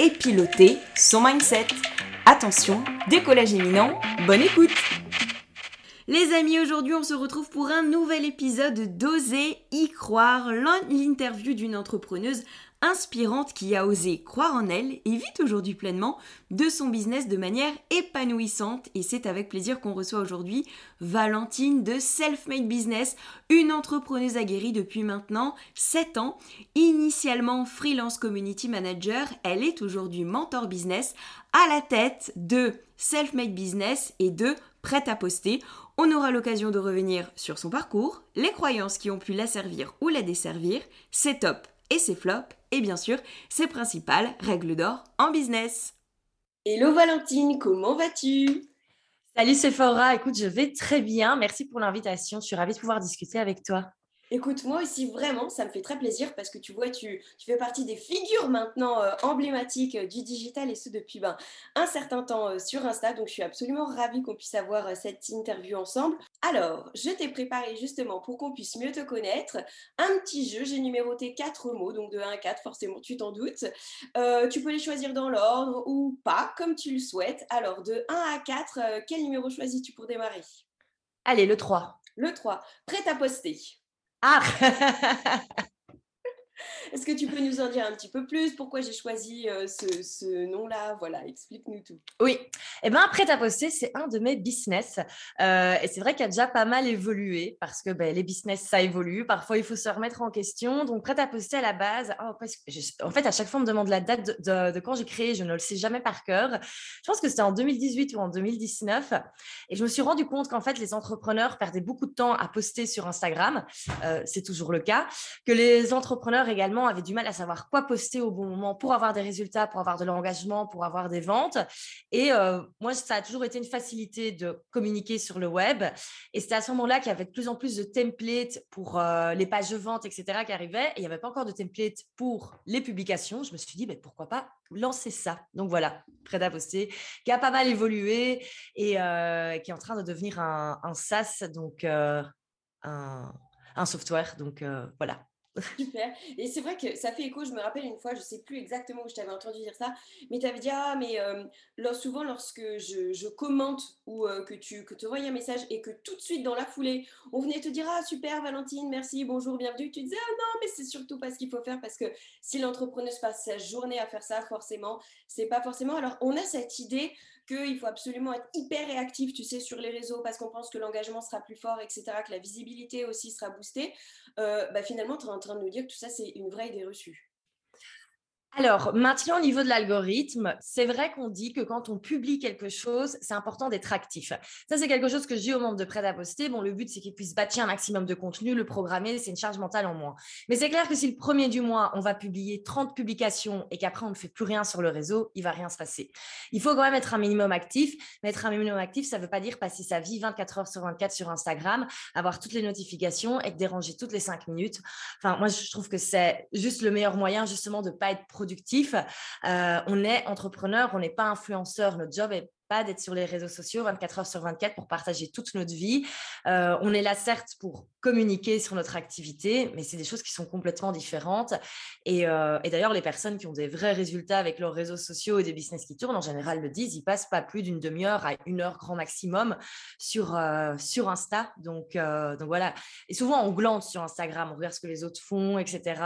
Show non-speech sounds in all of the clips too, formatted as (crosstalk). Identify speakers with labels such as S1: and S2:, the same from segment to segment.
S1: et piloter son mindset. Attention, décollage éminent, bonne écoute les amis, aujourd'hui on se retrouve pour un nouvel épisode d'Oser y croire, l'interview d'une entrepreneuse inspirante qui a osé croire en elle et vit aujourd'hui pleinement de son business de manière épanouissante. Et c'est avec plaisir qu'on reçoit aujourd'hui Valentine de Self-Made Business, une entrepreneuse aguerrie depuis maintenant 7 ans. Initialement freelance community manager, elle est aujourd'hui mentor business à la tête de Self-Made Business et de Prête à poster. On aura l'occasion de revenir sur son parcours, les croyances qui ont pu la servir ou la desservir, ses tops et ses flops, et bien sûr ses principales règles d'or en business. Hello Valentine, comment vas-tu?
S2: Salut Sephora, écoute, je vais très bien. Merci pour l'invitation. Je suis ravie de pouvoir discuter avec toi.
S1: Écoute, moi aussi, vraiment, ça me fait très plaisir parce que tu vois, tu, fais partie des figures maintenant euh, emblématiques euh, du digital et ce depuis ben, un certain temps euh, sur Insta. Donc, je suis absolument ravie qu'on puisse avoir cette interview ensemble. Alors, je t'ai préparé justement pour qu'on puisse mieux te connaître un petit jeu. J'ai numéroté quatre mots, donc de 1 à 4, forcément, tu t'en doutes. tu peux les choisir dans l'ordre ou pas, comme tu le souhaites. Alors, de 1 à 4, quel numéro choisis-tu pour démarrer?
S2: Allez, le 3.
S1: Le 3. Prêt à poster
S2: ah (laughs) (laughs)
S1: Est-ce que tu peux nous en dire un petit peu plus? Pourquoi j'ai choisi euh, ce, nom-là? Voilà, explique-nous tout.
S2: Oui, et eh bien prêt à poster, c'est un de mes business. Euh, et c'est vrai qu'il a déjà pas mal évolué parce que ben, les business, ça évolue. Parfois, il faut se remettre en question. Donc, prêt à poster à la base, oh, en fait, à chaque fois, on me demande la date de, quand j'ai créé. Je ne le sais jamais par cœur. Je pense que c'était en 2018 ou en 2019. Et je me suis rendu compte qu'en fait, les entrepreneurs perdaient beaucoup de temps à poster sur Instagram. Euh, c'est toujours le cas. Que les entrepreneurs également avait du mal à savoir quoi poster au bon moment pour avoir des résultats, pour avoir de l'engagement, pour avoir des ventes. Et euh, moi, ça a toujours été une facilité de communiquer sur le web. Et c'était à ce moment-là qu'il y avait de plus en plus de templates pour euh, les pages de vente, etc., qui arrivaient. Et il n'y avait pas encore de templates pour les publications. Je me suis dit, mais pourquoi pas lancer ça? Donc voilà, prêt à poster, qui a pas mal évolué et euh, qui est en train de devenir un, SaaS, donc un software. Donc voilà.
S1: Super. Et c'est vrai que ça fait écho. Je me rappelle une fois, je sais plus exactement où je t'avais entendu dire ça, mais tu avais dit Ah, mais euh, souvent, lorsque je, commente ou euh, que tu que envoies un message et que tout de suite, dans la foulée, on venait te dire Ah, super, Valentine, merci, bonjour, bienvenue. Tu disais Ah non, mais c'est surtout pas ce qu'il faut faire parce que si l'entrepreneuse passe sa journée à faire ça, forcément, c'est pas forcément. Alors, on a cette idée qu'il faut absolument être hyper réactif, tu sais, sur les réseaux parce qu'on pense que l'engagement sera plus fort, etc., que la visibilité aussi sera boostée, euh, bah, finalement, tu es en train de nous dire que tout ça, c'est une vraie idée reçue.
S2: Alors, maintenant, au niveau de l'algorithme, c'est vrai qu'on dit que quand on publie quelque chose, c'est important d'être actif. Ça, c'est quelque chose que dis aux membres de Prêt à poster. Bon, le but, c'est qu'ils puissent bâtir un maximum de contenu, le programmer, c'est une charge mentale en moins. Mais c'est clair que si le premier du mois, on va publier 30 publications et qu'après, on ne fait plus rien sur le réseau, il va rien se passer. Il faut quand même être un minimum actif. Mais être un minimum actif, ça ne veut pas dire passer sa vie 24 heures sur 24 sur Instagram, avoir toutes les notifications, être dérangé toutes les 5 minutes. Enfin, moi, je trouve que c'est juste le meilleur moyen, justement, de ne pas être productif. Euh, on est entrepreneur, on n'est pas influenceur. Notre job est pas d'être sur les réseaux sociaux 24 heures sur 24 pour partager toute notre vie. Euh, on est là certes pour communiquer sur notre activité, mais c'est des choses qui sont complètement différentes. Et, euh, et d'ailleurs, les personnes qui ont des vrais résultats avec leurs réseaux sociaux et des business qui tournent, en général, le disent, ils passent pas plus d'une demi-heure à une heure grand maximum sur, sur Insta. Donc, donc voilà. Et souvent, on glande sur Instagram, on regarde ce que les autres font, etc.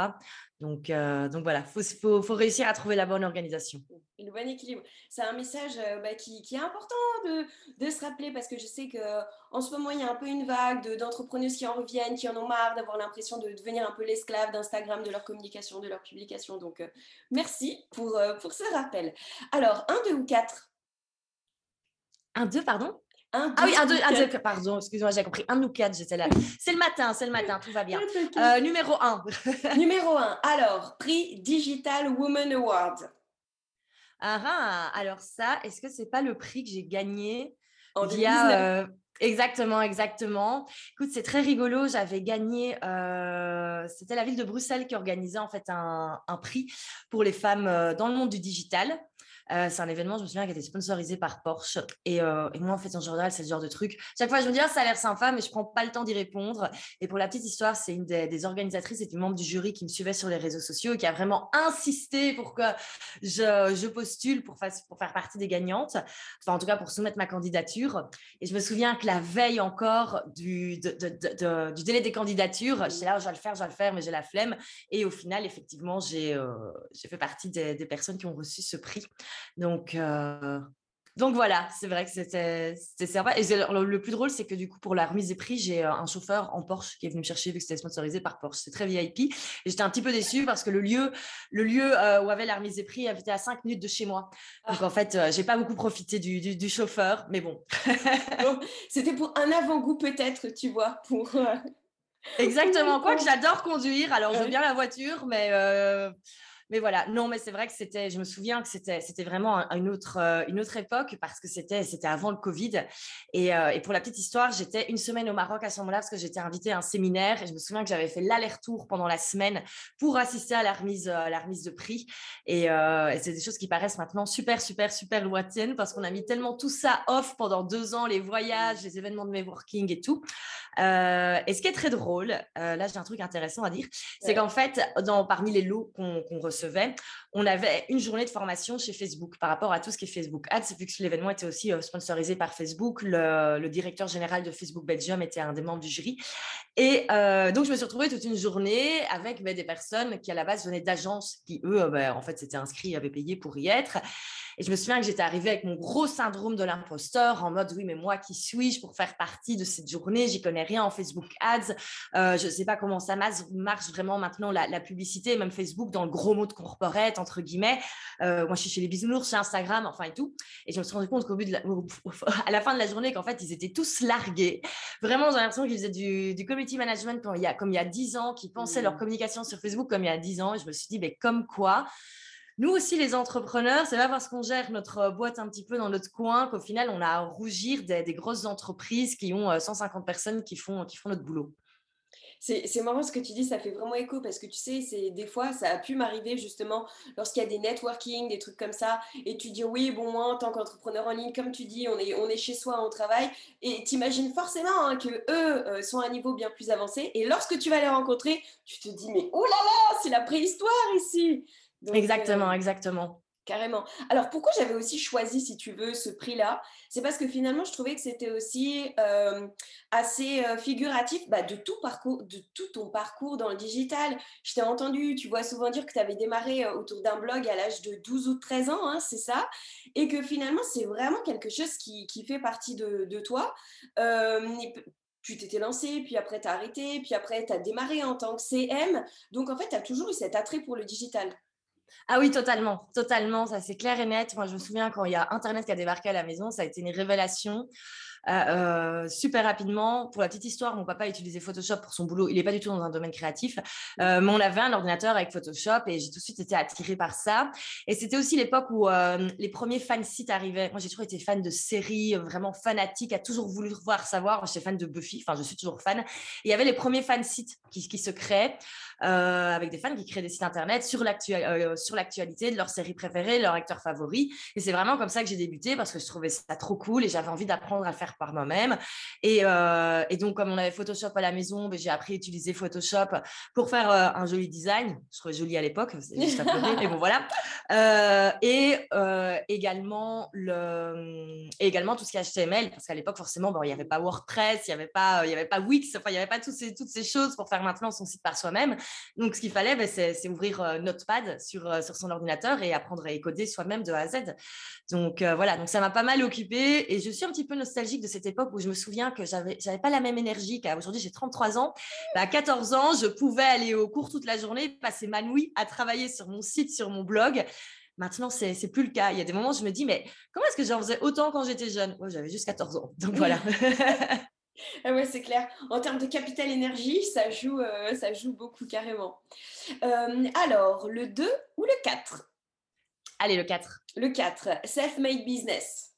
S2: Donc, donc voilà, il faut, faut, réussir à trouver la bonne organisation.
S1: Le bon équilibre. C'est un message bah, qui, qui, est important de, de, se rappeler parce que je sais qu'en ce moment, il y a un peu une vague d'entrepreneuses qui en reviennent, qui en ont marre d'avoir l'impression de devenir un peu l'esclave d'Instagram, de leur communication, de leur publication. Donc, euh, merci pour, euh, pour ce rappel. Alors, un, deux ou quatre?
S2: Un, deux, pardon? Un, ah oui, un, deux, un, deux, pardon, excuse-moi, j'ai compris. Un ou quatre, j'étais là. (laughs) C'est le matin, c'est le matin, tout va bien. Euh, numéro un. (laughs)
S1: numéro un. Alors, prix Digital Woman Award.
S2: Ah, ah, alors ça, est-ce que c'est pas le prix que j'ai gagné en via, euh, Exactement, exactement. Écoute, c'est très rigolo. J'avais gagné, euh, c'était la ville de Bruxelles qui organisait en fait un, un prix pour les femmes dans le monde du digital. Euh, c'est un événement, je me souviens, qui été sponsorisé par Porsche. Et, euh, moi, en fait, en général, c'est ce genre de truc. Chaque fois, je me dis, ah, ça a l'air sympa, mais je prends pas le temps d'y répondre. Et pour la petite histoire, c'est une des, organisatrices et du membre du jury qui me suivait sur les réseaux sociaux et qui a vraiment insisté pour que je, postule pour, faire partie des gagnantes. Enfin, en tout cas, pour soumettre ma candidature. Et je me souviens que la veille encore du, délai des candidatures, j'étais là, je vais le faire, je vais le faire, mais j'ai la flemme. Et au final, effectivement, j'ai euh, fait partie des personnes qui ont reçu ce prix. Donc, euh, donc voilà, c'est vrai que c'était sympa. Et le, plus drôle, c'est que du coup, pour la remise des prix, j'ai euh, un chauffeur en Porsche qui est venu me chercher vu que c'était sponsorisé par Porsche. C'est très VIP. Et j'étais un petit peu déçue parce que le lieu, le lieu euh, où avait la remise des prix était à 5 minutes de chez moi. Donc en fait, j'ai pas beaucoup profité du, du, chauffeur, mais bon.
S1: c'était pour un avant-goût peut-être, tu vois, pour.
S2: Exactement. Quoi que (laughs) j'adore conduire. Alors, je bien la voiture, mais mais voilà, non, mais c'est vrai que c'était, je me souviens que c'était, c'était vraiment une autre, euh, une autre époque parce que c'était, c'était avant le Covid. Et, euh, et, pour la petite histoire, j'étais une semaine au Maroc à ce moment-là parce que j'étais invitée à un séminaire et je me souviens que j'avais fait l'aller-retour pendant la semaine pour assister à la remise, euh, la remise de prix. Et, et c'est des choses qui paraissent maintenant super, super, super lointaines parce qu'on a mis tellement tout ça off pendant deux ans, les voyages, les événements de networking et tout. et ce qui est très drôle, là j'ai un truc intéressant à dire, c'est qu'en fait, dans, parmi les lots qu'on, qu'on on avait une journée de formation chez Facebook par rapport à tout ce qui est Facebook Ads, vu que l'événement était aussi euh, sponsorisé par Facebook. Le, directeur général de Facebook Belgium était un des membres du jury. Et euh, donc, je me suis retrouvée toute une journée avec ben, des personnes qui, à la base, venaient d'agences qui, eux, ben, en fait, s'étaient inscrits, avaient payé pour y être. Et je me souviens que j'étais arrivée avec mon gros syndrome de l'imposteur en mode, oui, mais moi, qui suis-je pour faire partie de cette journée? J'y connais rien en Facebook Ads. Euh, je ne sais pas comment ça marche vraiment maintenant, la, la, publicité, même Facebook, dans le gros mot de corporate, entre guillemets. Euh, moi, je suis chez les bisounours, chez Instagram, enfin et tout. Et je me suis rendu compte qu'au bout de la, (laughs) à la fin de la journée, qu'en fait, ils étaient tous largués. Vraiment, j'ai l'impression qu'ils faisaient du, du, community management comme il y a, comme il y a 10 ans, qui pensaient leur mmh. communication sur Facebook comme il y a 10 ans. Et je me suis dit, mais comme quoi? Nous aussi, les entrepreneurs, c'est pas parce qu'on gère notre boîte un petit peu dans notre coin qu'au final, on a à rougir des, grosses entreprises qui ont 150 euh, personnes qui font, notre boulot.
S1: C'est marrant ce que tu dis, ça fait vraiment écho parce que tu sais, c'est des fois, ça a pu m'arriver justement lorsqu'il y a des networking, des trucs comme ça, et tu dis oui, bon, moi en tant qu'entrepreneur en ligne, comme tu dis, on est, chez soi, on travaille, et tu imagines forcément hein, que eux euh, sont à un niveau bien plus avancé, et lorsque tu vas les rencontrer, tu te dis mais oh là là, c'est la préhistoire ici
S2: exactement, euh, exactement.
S1: Carrément. Alors pourquoi j'avais aussi choisi, si tu veux, ce prix-là? C'est parce que finalement, je trouvais que c'était aussi euh, assez euh, figuratif bah, de, tout parcours, de tout ton parcours dans le digital. Je t'ai entendu, tu vois souvent dire que tu avais démarré autour d'un blog à l'âge de 12 ou 13 ans, hein, c'est ça? Et que finalement, c'est vraiment quelque chose qui, qui fait partie de, de toi tu t'étais lancé, puis après tu as arrêté, puis après tu as démarré en tant que CM. Donc en fait, tu as toujours eu cet attrait pour le digital.
S2: Ah oui, totalement, totalement, ça c'est clair et net. Moi, je me souviens quand il y a Internet qui a débarqué à la maison, ça a été une révélation. Euh, euh, super rapidement. Pour la petite histoire, mon papa utilisait Photoshop pour son boulot. Il n'est pas du tout dans un domaine créatif, euh, mais on avait un ordinateur avec Photoshop et j'ai tout de suite été attirée par ça. Et c'était aussi l'époque où les premiers fan sites arrivaient. Moi, j'ai toujours été fan de séries, vraiment fanatique, a toujours voulu voir savoir. J'étais fan de Buffy, enfin, je suis toujours fan. Il y avait les premiers fan sites qui, se créaient avec des fans qui créaient des sites internet sur l'actualité de leur série préférée, leur acteur favori. Et c'est vraiment comme ça que j'ai débuté parce que je trouvais ça trop cool et j'avais envie d'apprendre à faire par moi-même. Euh, et, donc, comme on avait Photoshop à la maison, ben, j'ai appris à utiliser Photoshop pour faire euh, un joli design. Je trouvais joli à l'époque, c'est juste à pleurer, (laughs) mais bon, voilà. Euh, et également, le, également tout ce qui est HTML, parce qu'à l'époque, forcément, bon, il n'y avait pas WordPress, il n'y avait, pas, y avait pas Wix, enfin, il n'y avait pas toutes ces, toutes ces choses pour faire maintenant son site par soi-même. Donc, ce qu'il fallait, ben, c'est ouvrir Notepad sur, sur son ordinateur et apprendre à coder soi-même de A à Z. Donc, voilà, donc ça m'a pas mal occupé et je suis un petit peu nostalgique de cette époque où je me souviens que j'avais j'avais pas la même énergie qu'aujourd'hui. J'ai 33 ans. Bah, à 14 ans, je pouvais aller au cours toute la journée, passer ma nuit à travailler sur mon site, sur mon blog. Maintenant, c'est n'est plus le cas. Il y a des moments où je me dis, mais comment est-ce que j'en faisais autant quand j'étais jeune? Moi, j'avais juste 14 ans. Donc voilà. (laughs)
S1: ah ouais, c'est clair. En termes de capital énergie, ça joue, euh, ça joue beaucoup carrément. Euh, alors, le 2 ou le 4
S2: Allez, le 4.
S1: Le 4, self-made business.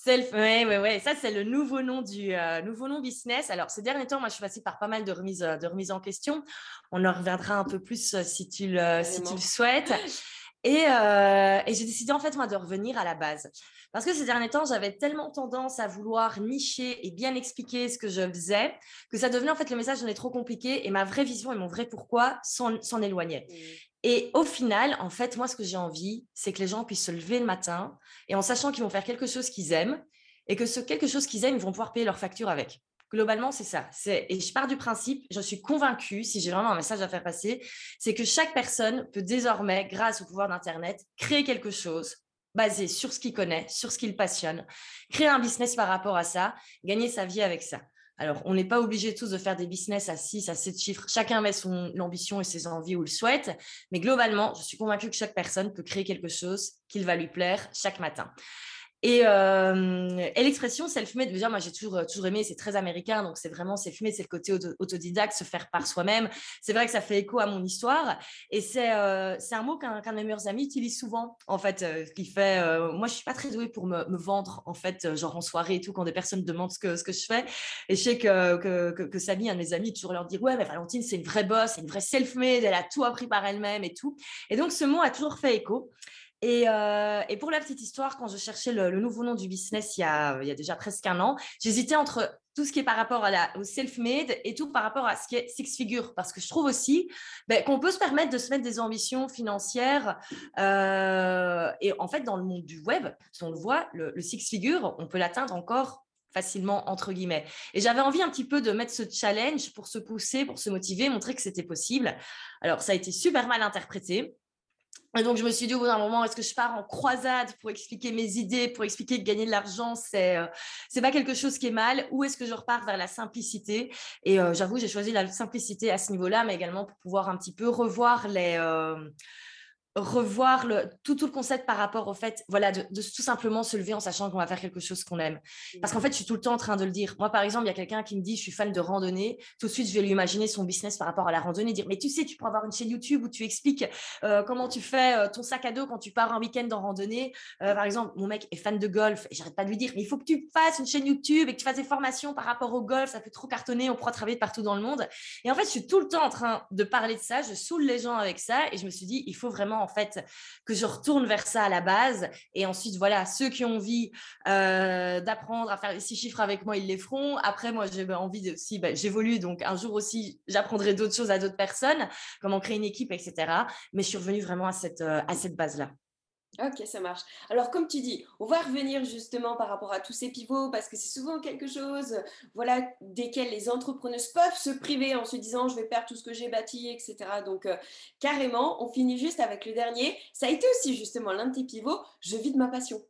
S2: Self, ouais, ouais, ouais. Ça, c'est le nouveau nom du euh, nouveau nom business. Alors, ces derniers temps, moi, je suis passée par pas mal de remises, de remises en question. On en reviendra un peu plus si tu le, si tu le souhaites. Et, et j'ai décidé, en fait, moi, de revenir à la base. Parce que ces derniers temps, j'avais tellement tendance à vouloir nicher et bien expliquer ce que je faisais que ça devenait en fait le message est trop compliqué et ma vraie vision et mon vrai pourquoi s'en éloignaient. Mmh. Et au final, en fait, moi, ce que j'ai envie, c'est que les gens puissent se lever le matin et en sachant qu'ils vont faire quelque chose qu'ils aiment et que ce quelque chose qu'ils aiment, ils vont pouvoir payer leur facture avec. Globalement, c'est ça. Et je pars du principe, je suis convaincue, si j'ai vraiment un message à faire passer, c'est que chaque personne peut désormais, grâce au pouvoir d'Internet, créer quelque chose, basé sur ce qu'il connaît, sur ce qu'il passionne, créer un business par rapport à ça, gagner sa vie avec ça. Alors, on n'est pas obligé tous de faire des business à 6, à 7 chiffres. Chacun met son ambition et ses envies où il souhaite. Mais globalement, je suis convaincue que chaque personne peut créer quelque chose qu'il va lui plaire chaque matin. Et, et l'expression self-made, dire, moi j'ai toujours, toujours aimé, c'est très américain, donc c'est vraiment self-made, c'est le côté autodidacte, se faire par soi-même. C'est vrai que ça fait écho à mon histoire et c'est c'est un mot qu'un de mes meilleurs amis utilise souvent, en fait, qui fait, moi je suis pas très douée pour me, me, vendre, en fait, genre en soirée et tout, quand des personnes demandent ce que, ce que je fais. Et je sais que, que, que, que Samy, un de mes amis, toujours leur dire, ouais, mais Valentine, c'est une vraie boss, c'est une vraie self-made, elle a tout appris par elle-même et tout. Et donc ce mot a toujours fait écho. Euh, et, pour la petite histoire, quand je cherchais le, nouveau nom du business il y a, déjà presque un an, j'hésitais entre tout ce qui est par rapport à la, au self-made et tout par rapport à ce qui est six figure. Parce que je trouve aussi ben, qu'on peut se permettre de se mettre des ambitions financières. Euh, et en fait, dans le monde du web, si on le voit, le, le six figure, on peut l'atteindre encore facilement entre guillemets. Et j'avais envie un petit peu de mettre ce challenge pour se pousser, pour se motiver, montrer que c'était possible. Alors ça a été super mal interprété. Et donc, je me suis dit au bout d'un moment, est-ce que je pars en croisade pour expliquer mes idées, pour expliquer que gagner de l'argent, c'est euh, pas quelque chose qui est mal, ou est-ce que je repars vers la simplicité? Et euh, j'avoue, j'ai choisi la simplicité à ce niveau-là, mais également pour pouvoir un petit peu revoir les, euh, revoir le, tout, tout, le concept par rapport au fait voilà, de, tout simplement se lever en sachant qu'on va faire quelque chose qu'on aime. Parce qu'en fait, je suis tout le temps en train de le dire. Moi, par exemple, il y a quelqu'un qui me dit je suis fan de randonnée. Tout de suite, je vais lui imaginer son business par rapport à la randonnée, dire mais tu sais, tu pourrais avoir une chaîne YouTube où tu expliques euh, comment tu fais euh, ton sac à dos quand tu pars un week-end en randonnée. Euh, par exemple, mon mec est fan de golf et j'arrête pas de lui dire mais il faut que tu fasses une chaîne YouTube et que tu fasses des formations par rapport au golf. Ça fait trop cartonner, on pourra travailler partout dans le monde. Et en fait, je suis tout le temps en train de parler de ça. Je saoule les gens avec ça et je me suis dit il faut vraiment en fait que je retourne vers ça à la base. Et ensuite, voilà, ceux qui ont envie euh, d'apprendre à faire les six chiffres avec moi, ils les feront. Après, moi, j'ai envie aussi, bah, j'évolue, donc un jour aussi, j'apprendrai d'autres choses à d'autres personnes, comment créer une équipe, etc. Mais je suis revenue vraiment à cette, euh, à cette base-là.
S1: Ok, ça marche. Alors, comme tu dis, on va revenir justement par rapport à tous ces pivots parce que c'est souvent quelque chose, voilà, desquels les entrepreneurs peuvent se priver en se disant je vais perdre tout ce que j'ai bâti, etc. Donc, euh, carrément, on finit juste avec le dernier. Ça a été aussi justement l'un de tes pivots. Je vis de ma passion.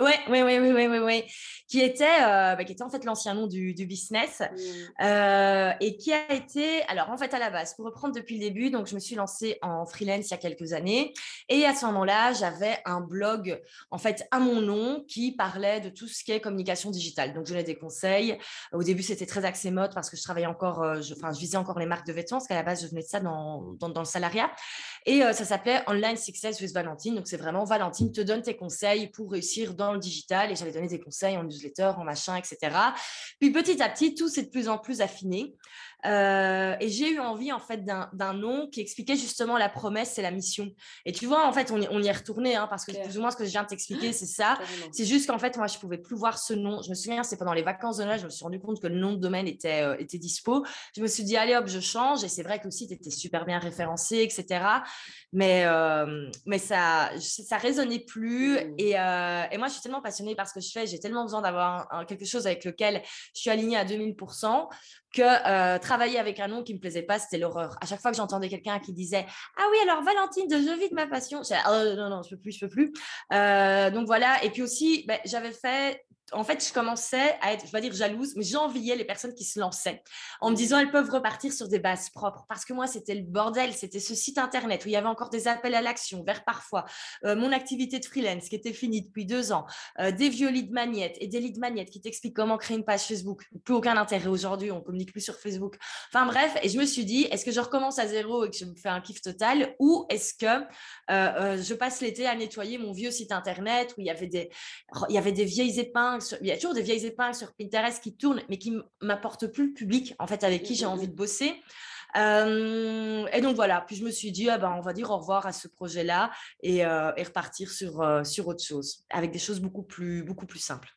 S2: Oui, oui, oui, oui, oui, oui, qui était, euh, bah, qui était en fait l'ancien nom du, business mmh. euh, et qui a été, alors en fait à la base, pour reprendre depuis le début, donc je me suis lancée en freelance il y a quelques années et à ce moment-là, j'avais un blog en fait à mon nom qui parlait de tout ce qui est communication digitale. Donc je donnais des conseils. Au début, c'était très axé mode parce que je travaillais encore, euh, je, enfin je visais encore les marques de vêtements parce qu'à la base, je venais de ça dans, dans, dans le salariat et ça s'appelait Online Success with Valentine. Donc c'est vraiment Valentine te donne tes conseils pour réussir dans le digital et j'allais donner des conseils en newsletter, en machin, etc. Puis petit à petit, tout s'est de plus en plus affiné. Euh, et j'ai eu envie en fait d'un nom qui expliquait justement la promesse et la mission. Et tu vois, en fait, on, y est retourné hein, parce que plus ou moins ce que je viens de t'expliquer, c'est ça. (laughs) C'est juste qu'en fait, moi, je pouvais plus voir ce nom. Je me souviens, c'est pendant les vacances de Noël, je me suis rendu compte que le nom de domaine était, euh, était dispo. Je me suis dit, allez hop, je change. Et c'est vrai que le site était super bien référencé, etc. Mais, euh, mais ça, ça résonnait plus. Mmh. Et, et, moi, je suis tellement passionnée par ce que je fais. J'ai tellement besoin d'avoir quelque chose avec lequel je suis alignée à 2000% que euh, travailler avec un nom qui me plaisait pas, c'était l'horreur. À chaque fois que j'entendais quelqu'un qui disait Ah oui, alors Valentine de Je vis de ma passion, j'ai oh, non, non, je peux plus, je peux plus. Euh, donc voilà. Et puis aussi, ben, j'avais fait en fait, je commençais à être, je vais dire jalouse, mais j'enviais les personnes qui se lançaient en me disant elles peuvent repartir sur des bases propres. Parce que moi, c'était le bordel, c'était ce site internet où il y avait encore des appels à l'action, vers parfois euh, mon activité de freelance qui était finie depuis deux ans, euh, des vieux leads magnettes et des leads magnettes qui t'expliquent comment créer une page Facebook. Plus aucun intérêt aujourd'hui, on communique plus sur Facebook. Enfin bref, et je me suis dit, est-ce que je recommence à zéro et que je me fais un kiff total ou est-ce que euh, je passe l'été à nettoyer mon vieux site internet où il y avait des vieilles épingles, il y a toujours des vieilles épingles sur Pinterest qui tournent, mais qui m'apportent plus le public, en fait, avec qui j'ai mmh, mmh, envie de bosser. Euh, et donc voilà, puis je me suis dit, ah ben, on va dire au revoir à ce projet-là et, euh, repartir sur, euh, sur autre chose, avec des choses beaucoup plus, beaucoup plus simples.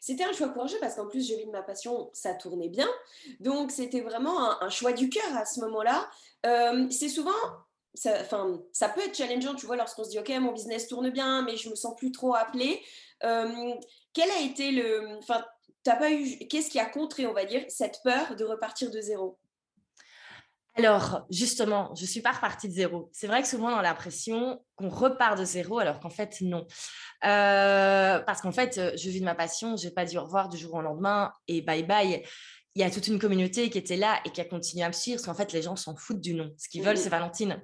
S1: C'était un choix courageux parce qu'en plus, je vis de ma passion, ça tournait bien. Donc, c'était vraiment un, choix du cœur à ce moment-là. c'est souvent ça, ça peut être challengeant, tu vois, lorsqu'on se dit, OK, mon business tourne bien, mais je me sens plus trop appelée. quel a été le. Enfin, t'as pas eu. Qu'est-ce qui a contré, on va dire, cette peur de repartir de zéro?
S2: Alors, justement, je ne suis pas repartie de zéro. C'est vrai que souvent, on a l'impression qu'on repart de zéro, alors qu'en fait, non. Euh, parce qu'en fait, je vis de ma passion, je n'ai pas dit au revoir du jour au lendemain et bye bye. Il y a toute une communauté qui était là et qui a continué à me suivre, parce qu'en fait, les gens s'en foutent du nom. Ce qu'ils veulent, c'est Valentine.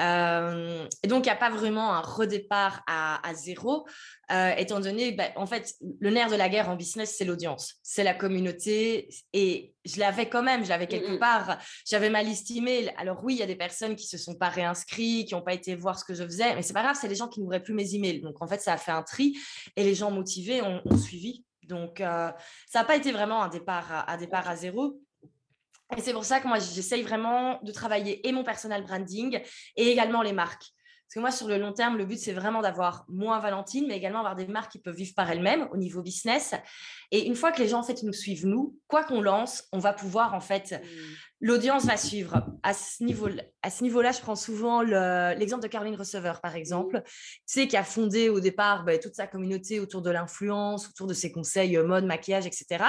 S2: Euh, et donc, il n'y a pas vraiment un redépart à, zéro, euh, étant donné, bah, en fait, le nerf de la guerre en business, c'est l'audience, c'est la communauté. Et je l'avais quand même, je l'avais quelque part. J'avais ma liste email. Alors oui, il y a des personnes qui se sont pas réinscrits, qui n'ont pas été voir ce que je faisais, mais c'est pas grave, c'est les gens qui n'ouvraient plus mes emails. Donc, en fait, ça a fait un tri et les gens motivés ont, suivi. Donc, euh, ça n'a pas été vraiment un départ à départ à zéro. Et c'est pour ça que moi, j'essaye vraiment de travailler et mon personal branding et également les marques. Parce que moi, sur le long terme, le but, c'est vraiment d'avoir moins Valentine, mais également avoir des marques qui peuvent vivre par elles-mêmes au niveau business. Et une fois que les gens, en fait, nous suivent, nous, quoi qu'on lance, on va pouvoir, en fait, mmh. l'audience va suivre. À ce niveau-là, niveau je prends souvent l'exemple de Caroline Receveur, par exemple, tu sais, qui a fondé au départ bah, toute sa communauté autour de l'influence, autour de ses conseils euh, mode, maquillage, etc.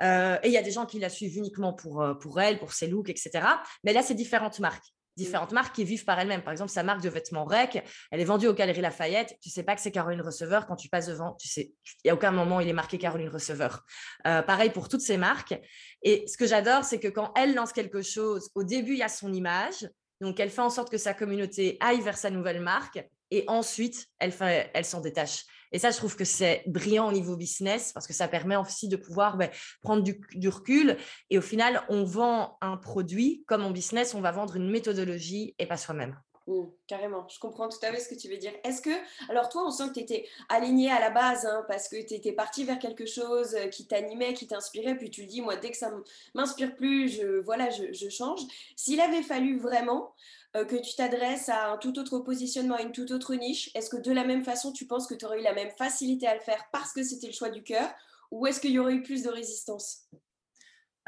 S2: Euh, et il y a des gens qui la suivent uniquement pour, euh, pour elle, pour ses looks, etc. Mais là, c'est différentes marques différentes marques qui vivent par elles-mêmes. Par exemple, sa marque de vêtements REC, elle est vendue aux Galeries Lafayette. Tu sais pas que c'est Caroline Receveur quand tu passes devant. Tu sais, il y a aucun moment où il est marqué Caroline Receveur. Euh, pareil pour toutes ces marques. Et ce que j'adore, c'est que quand elle lance quelque chose, au début, il y a son image. Donc, elle fait en sorte que sa communauté aille vers sa nouvelle marque. Et ensuite, elle, elle s'en détache. Et ça, je trouve que c'est brillant au niveau business parce que ça permet aussi de pouvoir ben, prendre du, recul. Et au final, on vend un produit comme en business, on va vendre une méthodologie et pas soi-même.
S1: Mmh, carrément, je comprends tout à fait ce que tu veux dire. Est-ce que, alors toi, on sent que tu étais aligné à la base, hein, parce que tu étais parti vers quelque chose euh, qui t'animait, qui t'inspirait, puis tu le dis, moi, dès que ça m'inspire plus, je, voilà, je, change. S'il avait fallu vraiment que tu t'adresses à un tout autre positionnement, à une toute autre niche, est-ce que de la même façon, tu penses que tu aurais eu la même facilité à le faire parce que c'était le choix du cœur ou est-ce qu'il y aurait eu plus de résistance?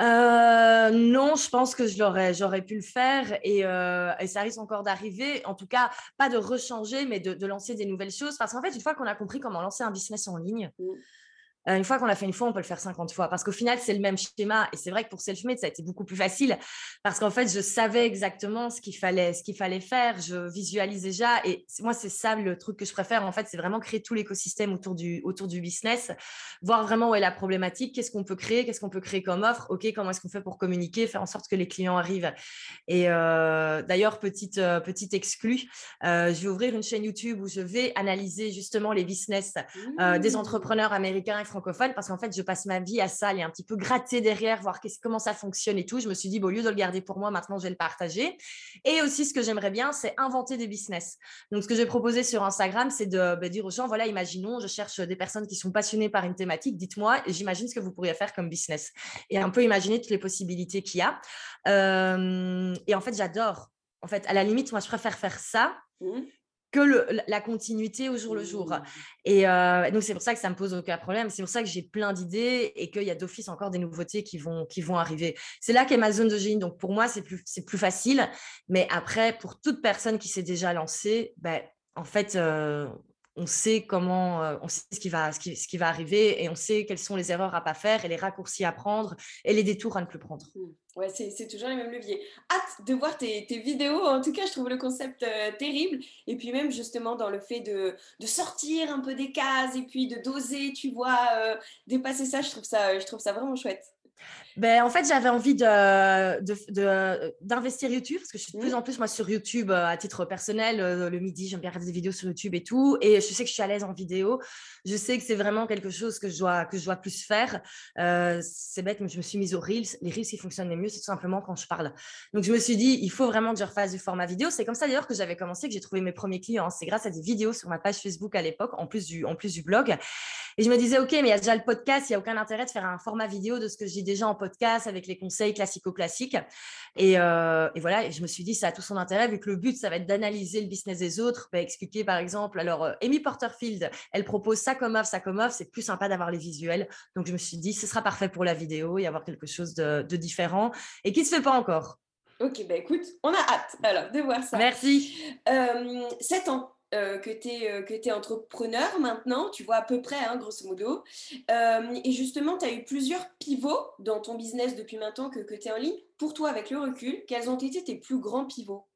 S2: Euh, non, je pense que j'aurais, j'aurais pu le faire et, euh, et ça risque encore d'arriver. En tout cas, pas de rechanger, mais de, de lancer des nouvelles choses. Parce qu'en fait, une fois qu'on a compris comment lancer un business en ligne, mmh. Euh, une fois qu'on l'a fait une fois, on peut le faire 50 fois. Parce qu'au final, c'est le même schéma. Et c'est vrai que pour Selfmade, ça a été beaucoup plus facile. Parce qu'en fait, je savais exactement ce qu'il fallait, ce qu'il fallait faire. Je visualisais déjà. Et moi, c'est ça le truc que je préfère. En fait, c'est vraiment créer tout l'écosystème autour du, autour du business. Voir vraiment où est la problématique. Qu'est-ce qu'on peut créer? Qu'est-ce qu'on peut créer comme offre? OK, comment est-ce qu'on fait pour communiquer? Faire en sorte que les clients arrivent. Et euh, d'ailleurs, petite, euh, petite exclue, je vais ouvrir une chaîne YouTube où je vais analyser justement les business des mmh. entrepreneurs américains et francophone parce qu'en fait, je passe ma vie à ça, aller un petit peu gratter derrière, voir comment ça fonctionne et tout. Je me suis dit, bon, au lieu de le garder pour moi, maintenant, je vais le partager. Et aussi, ce que j'aimerais bien, c'est inventer des business. Donc, ce que j'ai proposé sur Instagram, c'est de bah, dire aux gens, voilà, imaginons, je cherche des personnes qui sont passionnées par une thématique, dites-moi, j'imagine ce que vous pourriez faire comme business. Et un peu imaginer toutes les possibilités qu'il y a. Euh, et en fait, j'adore. En fait, à la limite, moi, je préfère faire ça mmh que la continuité au jour le jour. Et euh, donc, c'est pour ça que ça me pose aucun problème. C'est pour ça que j'ai plein d'idées et qu'il y a d'office encore des nouveautés qui vont, qui vont arriver. C'est là qu'est ma zone de génie. Donc, pour moi, c'est plus, plus facile. Mais après, pour toute personne qui s'est déjà lancée, ben, en fait, euh, on sait comment, euh, on sait ce qui, va, ce, qui, ce qui va arriver et on sait quelles sont les erreurs à pas faire et les raccourcis à prendre et les détours à ne plus prendre. Mmh.
S1: Ouais, c'est toujours les mêmes leviers. Hâte de voir tes, tes, vidéos. En tout cas, je trouve le concept euh, terrible. Et puis même justement dans le fait de, de, sortir un peu des cases et puis de doser, tu vois, euh, dépasser ça, je trouve ça, je trouve ça vraiment chouette.
S2: Ben, en fait, j'avais envie d'investir de, YouTube parce que je suis de plus mmh. en plus moi sur YouTube euh, à titre personnel. Euh, le midi, j'aime bien regarder des vidéos sur YouTube et tout. Et je sais que je suis à l'aise en vidéo. Je sais que c'est vraiment quelque chose que je dois, que je dois plus faire. Euh, c'est bête, mais je me suis mise aux Reels. Les Reels qui fonctionnent le mieux, c'est tout simplement quand je parle. Donc, je me suis dit, il faut vraiment que je refasse du format vidéo. C'est comme ça d'ailleurs que j'avais commencé, que j'ai trouvé mes premiers clients. C'est grâce à des vidéos sur ma page Facebook à l'époque, en, plus du, en plus du blog. Et je me disais, OK, mais il y a déjà le podcast, il n'y a aucun intérêt de faire un format vidéo de ce que je dis déjà en podcast avec les conseils classico-classiques. Et, euh, et, voilà, et je me suis dit, ça a tout son intérêt, vu que le but, ça va être d'analyser le business des autres, bah, expliquer par exemple, alors euh, Amy Porterfield, elle propose ça comme offre, ça comme offre, c'est plus sympa d'avoir les visuels. Donc je me suis dit, ce sera parfait pour la vidéo et avoir quelque chose de, différent et qui ne se fait pas encore?
S1: Ok, bah écoute, on a hâte alors de voir ça.
S2: Merci.
S1: Euh, 7 ans, euh, que tu es, euh, entrepreneur maintenant, tu vois à peu près, hein, grosso modo. Euh, et justement, tu as eu plusieurs pivots dans ton business depuis maintenant que, que tu es en ligne. Pour toi, avec le recul, quels ont été tes plus grands pivots?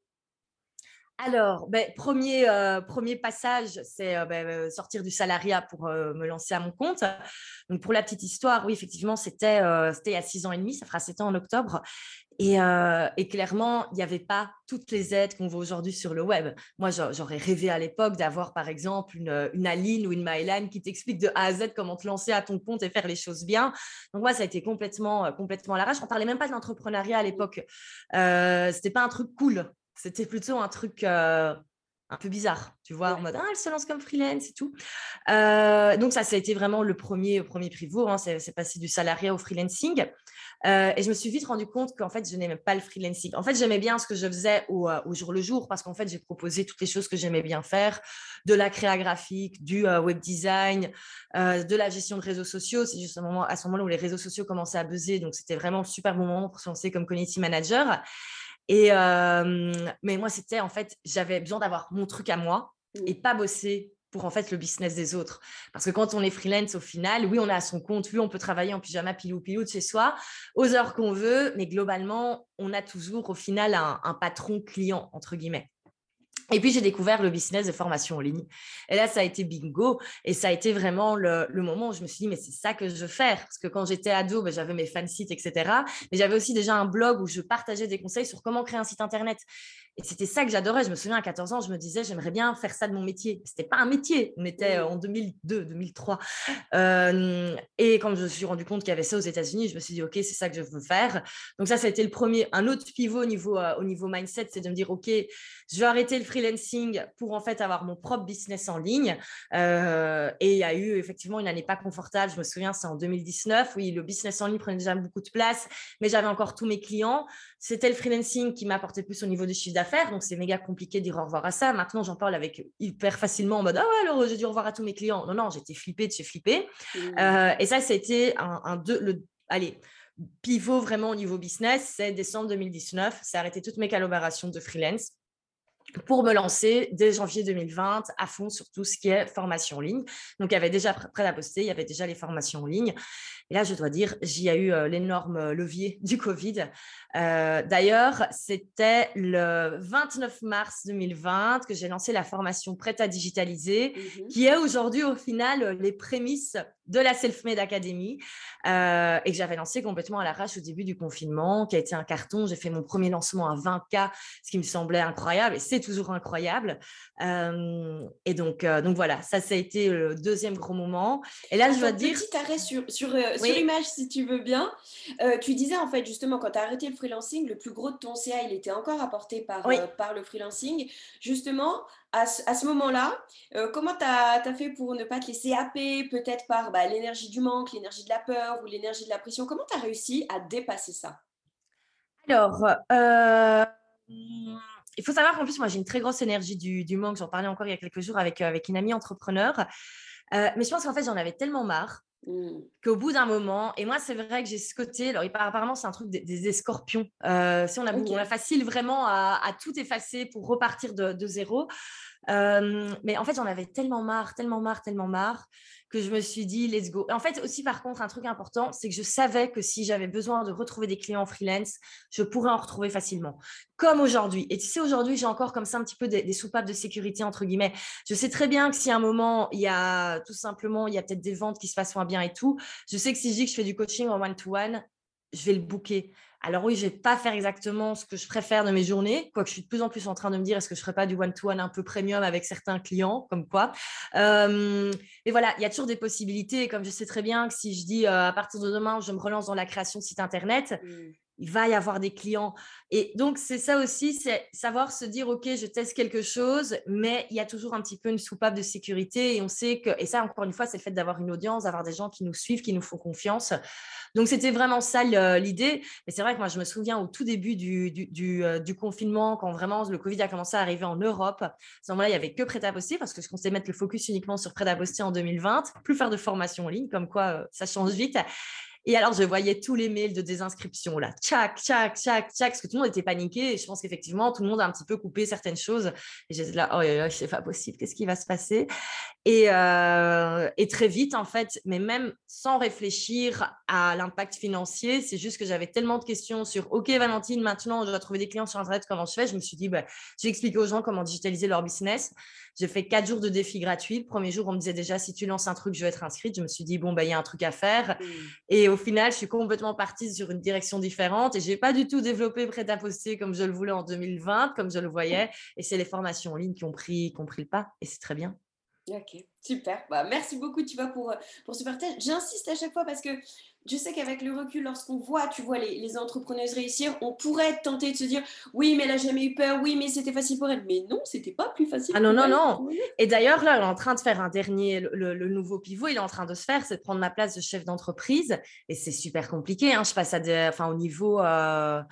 S2: Alors, ben, premier, premier passage, c'est ben, sortir du salariat pour me lancer à mon compte. Donc, pour la petite histoire, oui, effectivement, c'était c'était il y a six ans et demi, ça fera sept ans en octobre. Euh, et, clairement, il n'y avait pas toutes les aides qu'on voit aujourd'hui sur le web. Moi, j'aurais rêvé à l'époque d'avoir, par exemple, une, une, Aline ou une Myline qui t'explique de A à Z comment te lancer à ton compte et faire les choses bien. Donc, moi, ça a été complètement, euh, complètement à l'arrache. On ne parlait même pas de l'entrepreneuriat à l'époque. Euh, Ce n'était pas un truc cool. C'était plutôt un truc euh, un peu bizarre, tu vois, en mode ah, elle se lance comme freelance et tout. donc ça, ça a été vraiment le premier, premier pivot, hein, c'est passé du salariat au freelancing. Euh, et je me suis vite rendu compte qu'en fait, je n'aimais pas le freelancing. En fait, j'aimais bien ce que je faisais au, jour le jour parce qu'en fait, j'ai proposé toutes les choses que j'aimais bien faire, de la créa graphique, du euh, web design, de la gestion de réseaux sociaux. C'est juste à ce moment-là où les réseaux sociaux commençaient à buzzer. Donc, c'était vraiment un super bon moment pour se lancer comme community manager. Et, mais moi, c'était en fait, j'avais besoin d'avoir mon truc à moi et pas bosser pour en fait le business des autres. Parce que quand on est freelance, au final, oui, on est à son compte, oui, on peut travailler en pyjama pilou pilou de chez soi, aux heures qu'on veut, mais globalement, on a toujours au final un, un patron client, entre guillemets. Et puis, j'ai découvert le business de formation en ligne. Et là, ça a été bingo. Et ça a été vraiment le, moment où je me suis dit, mais c'est ça que je veux faire. Parce que quand j'étais ado, ben, j'avais mes fansites, etc. Mais j'avais aussi déjà un blog où je partageais des conseils sur comment créer un site Internet. Et c'était ça que j'adorais. Je me souviens, à 14 ans, je me disais, j'aimerais bien faire ça de mon métier. Ce n'était pas un métier. On était euh, en 2002, 2003. Euh, et quand je me suis rendu compte qu'il y avait ça aux États-Unis, je me suis dit, OK, c'est ça que je veux faire. Donc ça, ça a été le premier. Un autre pivot au niveau, euh, au niveau mindset, c'est de me dire, OK, je vais arrêter le freelancing pour en fait avoir mon propre business en ligne. et il y a eu effectivement une année pas confortable. Je me souviens, c'est en 2019. Oui, le business en ligne prenait déjà beaucoup de place, mais j'avais encore tous mes clients. C'était le freelancing qui m'apportait plus au niveau du chiffre d'affaires donc c'est méga compliqué de dire au revoir à ça. Maintenant, j'en parle avec hyper facilement en mode Ah ouais, alors j'ai dit au revoir à tous mes clients. Non, non, j'étais flippée de chez flippée. Mmh. Euh, et ça, c'était un, un deux, le, allez, pivot vraiment au niveau business, c'est décembre 2019. C'est arrêté toutes mes collaborations de freelance pour me lancer dès janvier 2020 à fond sur tout ce qui est formation en ligne. Donc, il y avait déjà prêt à poster, il y avait déjà les formations en ligne. Et là, je dois dire, j'y ai eu euh, l'énorme levier (laughs) du Covid. Euh, d'ailleurs, c'était le 29 mars 2020 que j'ai lancé la formation Prête à digitaliser, mmh qui est aujourd'hui au final les prémices de la Self-Made Academy euh, et que j'avais lancé complètement à l'arrache au début du confinement, qui a été un carton. J'ai fait mon premier lancement à 20K, ce qui me semblait incroyable et c'est toujours incroyable. et donc, donc voilà, ça, ça a été le deuxième gros moment. Et là, je dois dire.
S1: Petit arrêt sur, sur, sur l'image, si tu veux bien. tu disais en fait, justement, quand tu as arrêté le freelancing, le plus gros de ton CA, il était encore apporté par, euh, par le freelancing. Justement, à, ce moment-là, euh, comment tu as, fait pour ne pas te laisser happer, peut-être par bah, l'énergie du manque, l'énergie de la peur ou l'énergie de la pression? Comment tu as réussi à dépasser ça?
S2: Alors, euh, il faut savoir qu'en plus, moi, j'ai une très grosse énergie du, manque. J'en parlais encore il y a quelques jours avec, avec une amie entrepreneur. mais je pense qu'en fait, j'en avais tellement marre Mmh. Qu'au bout d'un moment, et moi c'est vrai que j'ai ce côté, alors apparemment c'est un truc des, des escorpions, euh, si on a, on a facile vraiment à, tout effacer pour repartir de, zéro. mais en fait, j'en avais tellement marre, tellement marre, tellement marre que je me suis dit, let's go. En fait, aussi, par contre, un truc important, c'est que je savais que si j'avais besoin de retrouver des clients freelance, je pourrais en retrouver facilement, comme aujourd'hui. Et tu sais, aujourd'hui, j'ai encore comme ça un petit peu des, soupapes de sécurité, entre guillemets. Je sais très bien que si à un moment, il y a tout simplement, il y a peut-être des ventes qui se passent moins bien et tout, je sais que si je dis que je fais du coaching en one-to-one, je vais le booker. Alors oui, je vais pas faire exactement ce que je préfère de mes journées, quoique je suis de plus en plus en train de me dire est-ce que je ferais pas du one-to-one un peu premium avec certains clients, comme quoi. mais voilà, il y a toujours des possibilités. comme je sais très bien que si je dis à partir de demain, je me relance dans la création de site internet, mmh il va y avoir des clients. Et donc, c'est ça aussi, c'est savoir se dire, OK, je teste quelque chose, mais il y a toujours un petit peu une soupape de sécurité. Et on sait que, et ça, encore une fois, c'est le fait d'avoir une audience, d'avoir des gens qui nous suivent, qui nous font confiance. Donc, c'était vraiment ça l'idée. Mais c'est vrai que moi, je me souviens au tout début du, du, euh, confinement, quand vraiment le Covid a commencé à arriver en Europe. À ce moment-là, il n'y avait que prêt à poster parce que je comptais mettre le focus uniquement sur prêt à poster en 2020, plus faire de formation en ligne, comme quoi euh, ça change vite. Et alors, je voyais tous les mails de désinscription là, tchac, tchac, tchac, tchac, parce que tout le monde était paniqué. Et je pense qu'effectivement, tout le monde a un petit peu coupé certaines choses. Et j'étais là, oh, là, c'est pas possible, qu'est-ce qui va se passer? Et, euh, et, très vite, en fait, mais même sans réfléchir à l'impact financier, c'est juste que j'avais tellement de questions sur, OK, Valentine, maintenant, je dois trouver des clients sur Internet, comment je fais? Je me suis dit, bah, je vais expliquer aux gens comment digitaliser leur business. J'ai fait quatre jours de défi gratuit. Le premier jour, on me disait déjà, si tu lances un truc, je vais être inscrite. Je me suis dit, bon, bah, il y a un truc à faire. Mmh. Et au final, je suis complètement partie sur une direction différente et je n'ai pas du tout développé prêt à poster comme je le voulais en 2020, comme je le voyais. Et c'est les formations en ligne qui ont pris, qui ont pris le pas. Et c'est très bien.
S1: Ok, super. Bah, merci beaucoup, tu vois, pour, pour ce partage. J'insiste à chaque fois parce que je sais qu'avec le recul, lorsqu'on voit, tu vois, les, les, entrepreneuses réussir, on pourrait tenter de se dire, oui, mais elle n'a jamais eu peur, oui, mais c'était facile pour elle. Mais non, c'était pas plus facile.
S2: Ah non, non, non. Et d'ailleurs, là, elle est en train de faire un dernier, le, nouveau pivot, il est en train de se faire, c'est de prendre ma place de chef d'entreprise. Et c'est super compliqué. Hein. Je passe à des, enfin, au niveau. Euh,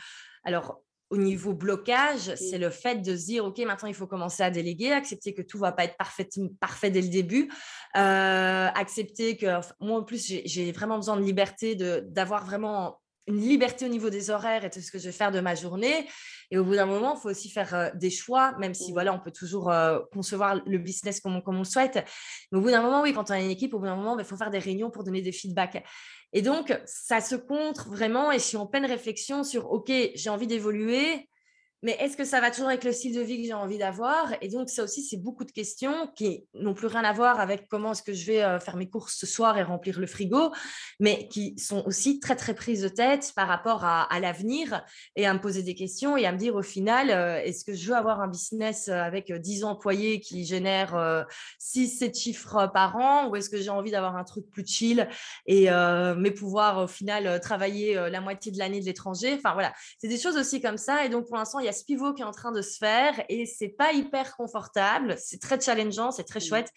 S2: alors, au niveau blocage, c'est le fait de se dire, OK, maintenant, il faut commencer à déléguer, accepter que tout ne va pas être parfait, parfait dès le début, euh, accepter que moi, en plus, j'ai vraiment besoin de liberté, d'avoir vraiment une liberté au niveau des horaires et tout ce que je vais faire de ma journée. Et au bout d'un moment, il faut aussi faire euh, des choix, même si voilà, on peut toujours euh, concevoir le business comme on, comme on, le souhaite. Mais au bout d'un moment, oui, quand on a une équipe, au bout d'un moment, il faut faire des réunions pour donner des feedbacks. Et donc, ça se contre vraiment et je suis en pleine réflexion sur, OK, j'ai envie d'évoluer, mais est-ce que ça va toujours avec le style de vie que j'ai envie d'avoir? Et donc, ça aussi, c'est beaucoup de questions qui n'ont plus rien à voir avec comment est-ce que je vais euh, faire mes courses ce soir et remplir le frigo, mais qui sont aussi très, très prises de tête par rapport à, l'avenir et à me poser des questions et à me dire au final, euh, est-ce que je veux avoir un business euh, avec 10 employés qui génèrent 6, 7 chiffres par an ou est-ce que j'ai envie d'avoir un truc plus chill et mais pouvoir au final travailler la moitié de l'année de l'étranger? Enfin voilà, c'est des choses aussi comme ça. Et donc, pour l'instant, il y a pivot qui est en train de se faire et c'est pas hyper confortable. C'est très challengeant, c'est très mmh. chouette,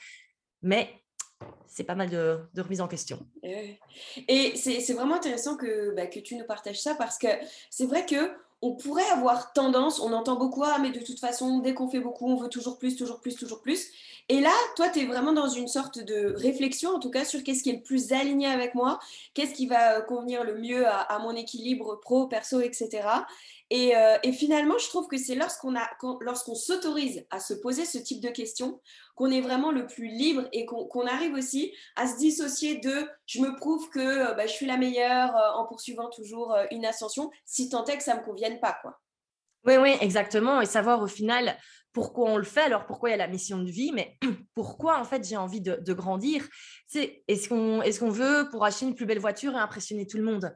S2: mais c'est pas mal de, de remise en question.
S1: Et c'est vraiment intéressant que, bah, que tu nous partages ça parce que c'est vrai que on pourrait avoir tendance, on entend beaucoup, ah, mais de toute façon, dès qu'on fait beaucoup, on veut toujours plus, toujours plus, toujours plus. Et là, toi, tu es vraiment dans une sorte de réflexion, en tout cas, sur qu'est-ce qui est le plus aligné avec moi, qu'est-ce qui va convenir le mieux à, mon équilibre pro, perso, etc. Euh, et, finalement, je trouve que c'est lorsqu'on lorsqu'on s'autorise à se poser ce type de questions qu'on est vraiment le plus libre et qu'on arrive aussi à se dissocier de je me prouve que euh, bah, je suis la meilleure euh, en poursuivant toujours une ascension, si tant est que ça ne me convienne pas. quoi.
S2: Oui, oui, exactement. Et savoir au final pourquoi on le fait, alors pourquoi il y a la mission de vie, mais (clears throat) pourquoi en fait j'ai envie de, grandir? Est-ce qu'on est qu'on veut pour acheter une plus belle voiture et impressionner tout le monde?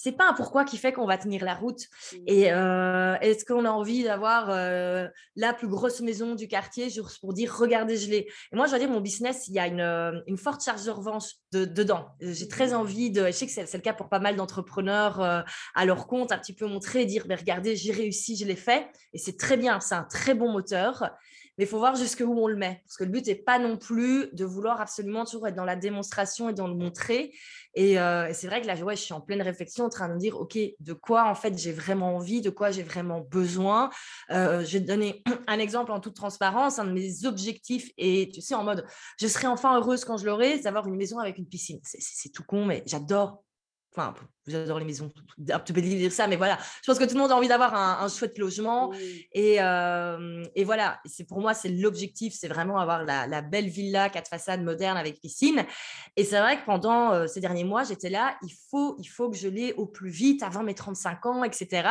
S2: C'est pas un pourquoi qui fait qu'on va tenir la route. Mmh. Et euh, est-ce qu'on a envie d'avoir euh, la plus grosse maison du quartier juste pour dire regardez, je l'ai. Et moi, je dois dire, mon business, il y a une, euh, une forte charge de revanche de, dedans. J'ai très mmh. envie de. Je sais que c'est le cas pour pas mal d'entrepreneurs à leur compte, un petit peu montrer, dire mais regardez, j'ai réussi, je l'ai fait. Et c'est très bien, c'est un très bon moteur mais il faut voir jusqu'où on le met. Parce que le but n'est pas non plus de vouloir absolument toujours être dans la démonstration et dans le montrer. Et, euh, c'est vrai que là, je suis en pleine réflexion en train de me dire, OK, de quoi en fait j'ai vraiment envie, de quoi j'ai vraiment besoin. Euh, je vais te donner (clears throat) un exemple en toute transparence. Un de mes objectifs, et tu sais, en mode, je serai enfin heureuse quand je l'aurai, c'est d'avoir une maison avec une piscine. C'est tout con, mais j'adore enfin, vous adorez les maisons, un peu dire ça, mais voilà, je pense que tout le monde a envie d'avoir un, chouette logement. Et, et, voilà, c'est pour moi, c'est l'objectif, c'est vraiment avoir la, belle villa, quatre façades modernes avec piscine. Et c'est vrai que pendant ces derniers mois, j'étais là, il faut, il faut que je l'ai au plus vite, avant mes 35 ans, etc.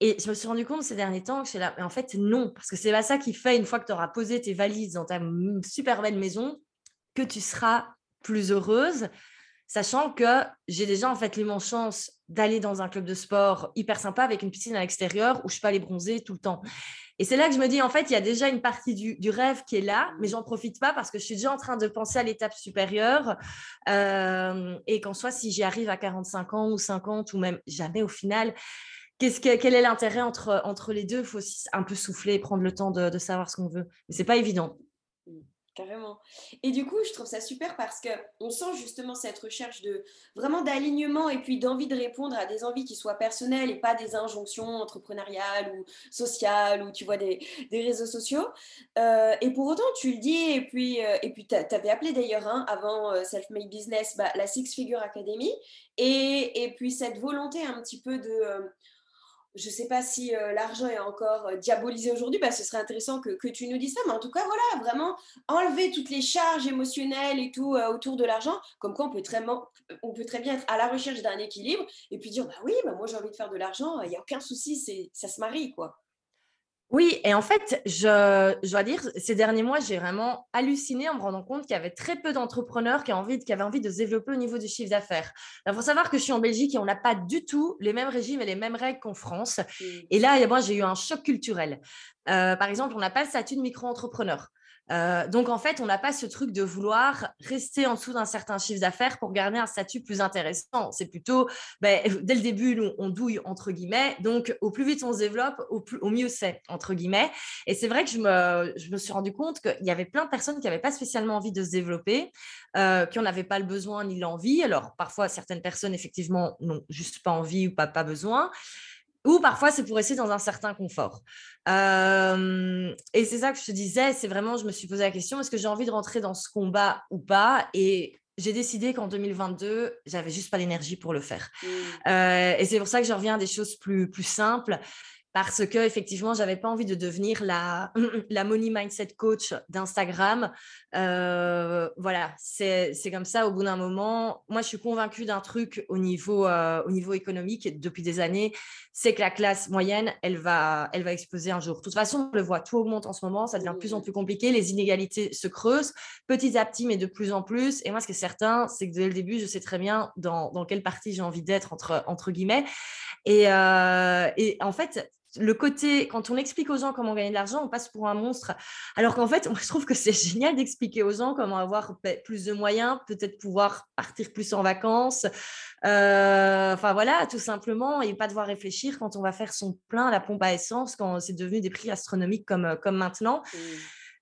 S2: Et je me suis rendu compte ces derniers temps que c'est là, mais en fait, non, parce que c'est pas ça qui fait, une fois que tu auras posé tes valises dans ta super belle maison, que tu seras plus heureuse sachant que j'ai déjà en fait l'immense chance d'aller dans un club de sport hyper sympa avec une piscine à l'extérieur où je peux aller bronzer tout le temps. Et c'est là que je me dis, en fait, il y a déjà une partie du, rêve qui est là, mais j'en profite pas parce que je suis déjà en train de penser à l'étape supérieure. Euh, et qu'en soit, si j'y arrive à 45 ans ou 50 ou même jamais au final, que, quel est l'intérêt entre, entre les deux? Il faut aussi un peu souffler, prendre le temps de, de savoir ce qu'on veut. Mais c'est pas évident.
S1: Carrément. Et du coup, je trouve ça super parce que on sent justement cette recherche de vraiment d'alignement et puis d'envie de répondre à des envies qui soient personnelles et pas des injonctions entrepreneuriales ou sociales ou tu vois des, des réseaux sociaux. Euh, et pour autant, tu le dis et puis euh, et puis tu avais appelé d'ailleurs hein, avant euh, Self Made Business bah, la Six Figure Academy et, et puis cette volonté un petit peu de je ne sais pas si euh, l'argent est encore euh, diabolisé aujourd'hui, bah, ce serait intéressant que, tu nous dises ça. Mais en tout cas, voilà, vraiment enlever toutes les charges émotionnelles et tout euh, autour de l'argent. Comme quoi, on peut, très, bien être à la recherche d'un équilibre et puis dire, bah oui, bah, moi j'ai envie de faire de l'argent, il n'y a aucun souci, ça se marie, quoi.
S2: Oui, et en fait, je, dois dire, ces derniers mois, j'ai vraiment halluciné en me rendant compte qu'il y avait très peu d'entrepreneurs qui, qui, avaient envie de se développer au niveau du chiffre d'affaires. Il faut savoir que je suis en Belgique et on n'a pas du tout les mêmes régimes et les mêmes règles qu'en France. Mmh. Et là, moi, j'ai eu un choc culturel. Euh, par exemple, on n'a pas le statut de micro-entrepreneur. Euh, donc, en fait, on n'a pas ce truc de vouloir rester en dessous d'un certain chiffre d'affaires pour garder un statut plus intéressant. C'est plutôt, ben, (laughs) dès le début, nous, on douille, entre guillemets. Donc, au plus vite on se développe, au, au mieux c'est, entre guillemets. Et c'est vrai que je me, je me suis rendu compte qu'il y avait plein de personnes qui n'avaient pas spécialement envie de se développer, euh, qui n'en avaient pas le besoin ni l'envie. Alors, parfois, certaines personnes, effectivement, n'ont juste pas envie ou pas, pas besoin ou parfois c'est pour rester dans un certain confort. Euh, et c'est ça que je te disais, c'est vraiment, je me suis posé la question, est-ce que j'ai envie de rentrer dans ce combat ou pas? Et j'ai décidé qu'en 2022, j'avais juste pas l'énergie pour le faire. Mmh. Euh, et c'est pour ça que je reviens à des choses plus, plus simples parce que effectivement, j'avais pas envie de devenir la, (laughs) la money mindset coach d'Instagram. Euh, voilà, c'est comme ça. Au bout d'un moment, moi, je suis convaincue d'un truc au niveau, euh, au niveau économique depuis des années, c'est que la classe moyenne, elle va, elle va exploser un jour. De toute façon, on le voit, tout augmente en ce moment, ça devient de plus en plus compliqué, les inégalités se creusent petit à petit, mais de plus en plus. Et moi, ce qui est certain, c'est que dès le début, je sais très bien dans, dans quelle partie j'ai envie d'être entre, entre guillemets. Et, euh, et en fait, le côté, quand on explique aux gens comment gagner de l'argent, on passe pour un monstre. Alors qu'en fait, je trouve que c'est (laughs) génial d'expliquer aux gens comment avoir plus de moyens, peut-être pouvoir partir plus en vacances. Euh, enfin voilà, tout simplement, et pas devoir réfléchir quand on va faire son plein la pompe à essence, quand c'est devenu des prix astronomiques comme, comme maintenant. Mmh.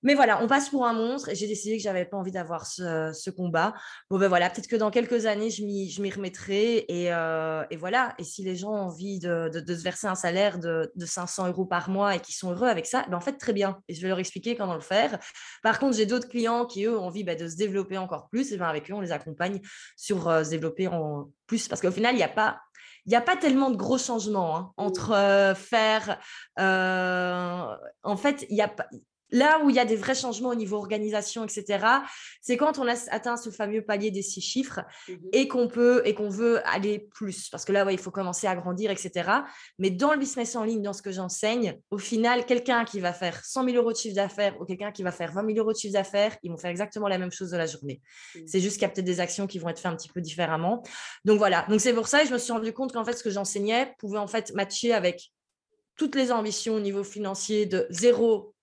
S2: Mais voilà, on passe pour un monstre et j'ai décidé que j'avais pas envie d'avoir ce, combat. Bon, ben voilà, peut-être que dans quelques années, je m'y remettrai euh, et, voilà. Et si les gens ont envie de, se verser un salaire de, 500 euros par mois et qui sont heureux avec ça, ben en fait, très bien. Et je vais leur expliquer comment le faire. Par contre, j'ai d'autres clients qui, eux, ont envie ben, de se développer encore plus. Et ben avec eux, on les accompagne sur euh, se développer en plus parce qu'au final, il n'y a pas il n'y a pas tellement de gros changements hein, entre euh, faire. en fait, il y a pas. Là où il y a des vrais changements au niveau organisation, etc., c'est quand on a atteint ce fameux palier des six chiffres mmh et qu'on peut et qu'on veut aller plus. Parce que là, ouais, il faut commencer à grandir, etc. Mais dans le business en ligne, dans ce que j'enseigne, au final, quelqu'un qui va faire 100 000 euros de chiffre d'affaires ou quelqu'un qui va faire 20 000 euros de chiffre d'affaires, ils vont faire exactement la même chose de la journée. Mmh. C'est juste qu'il y a peut-être des actions qui vont être faites un petit peu différemment. Donc voilà. Donc c'est pour ça que je me suis rendu compte qu'en fait, ce que j'enseignais pouvait en fait matcher avec toutes les ambitions au niveau financier de zéro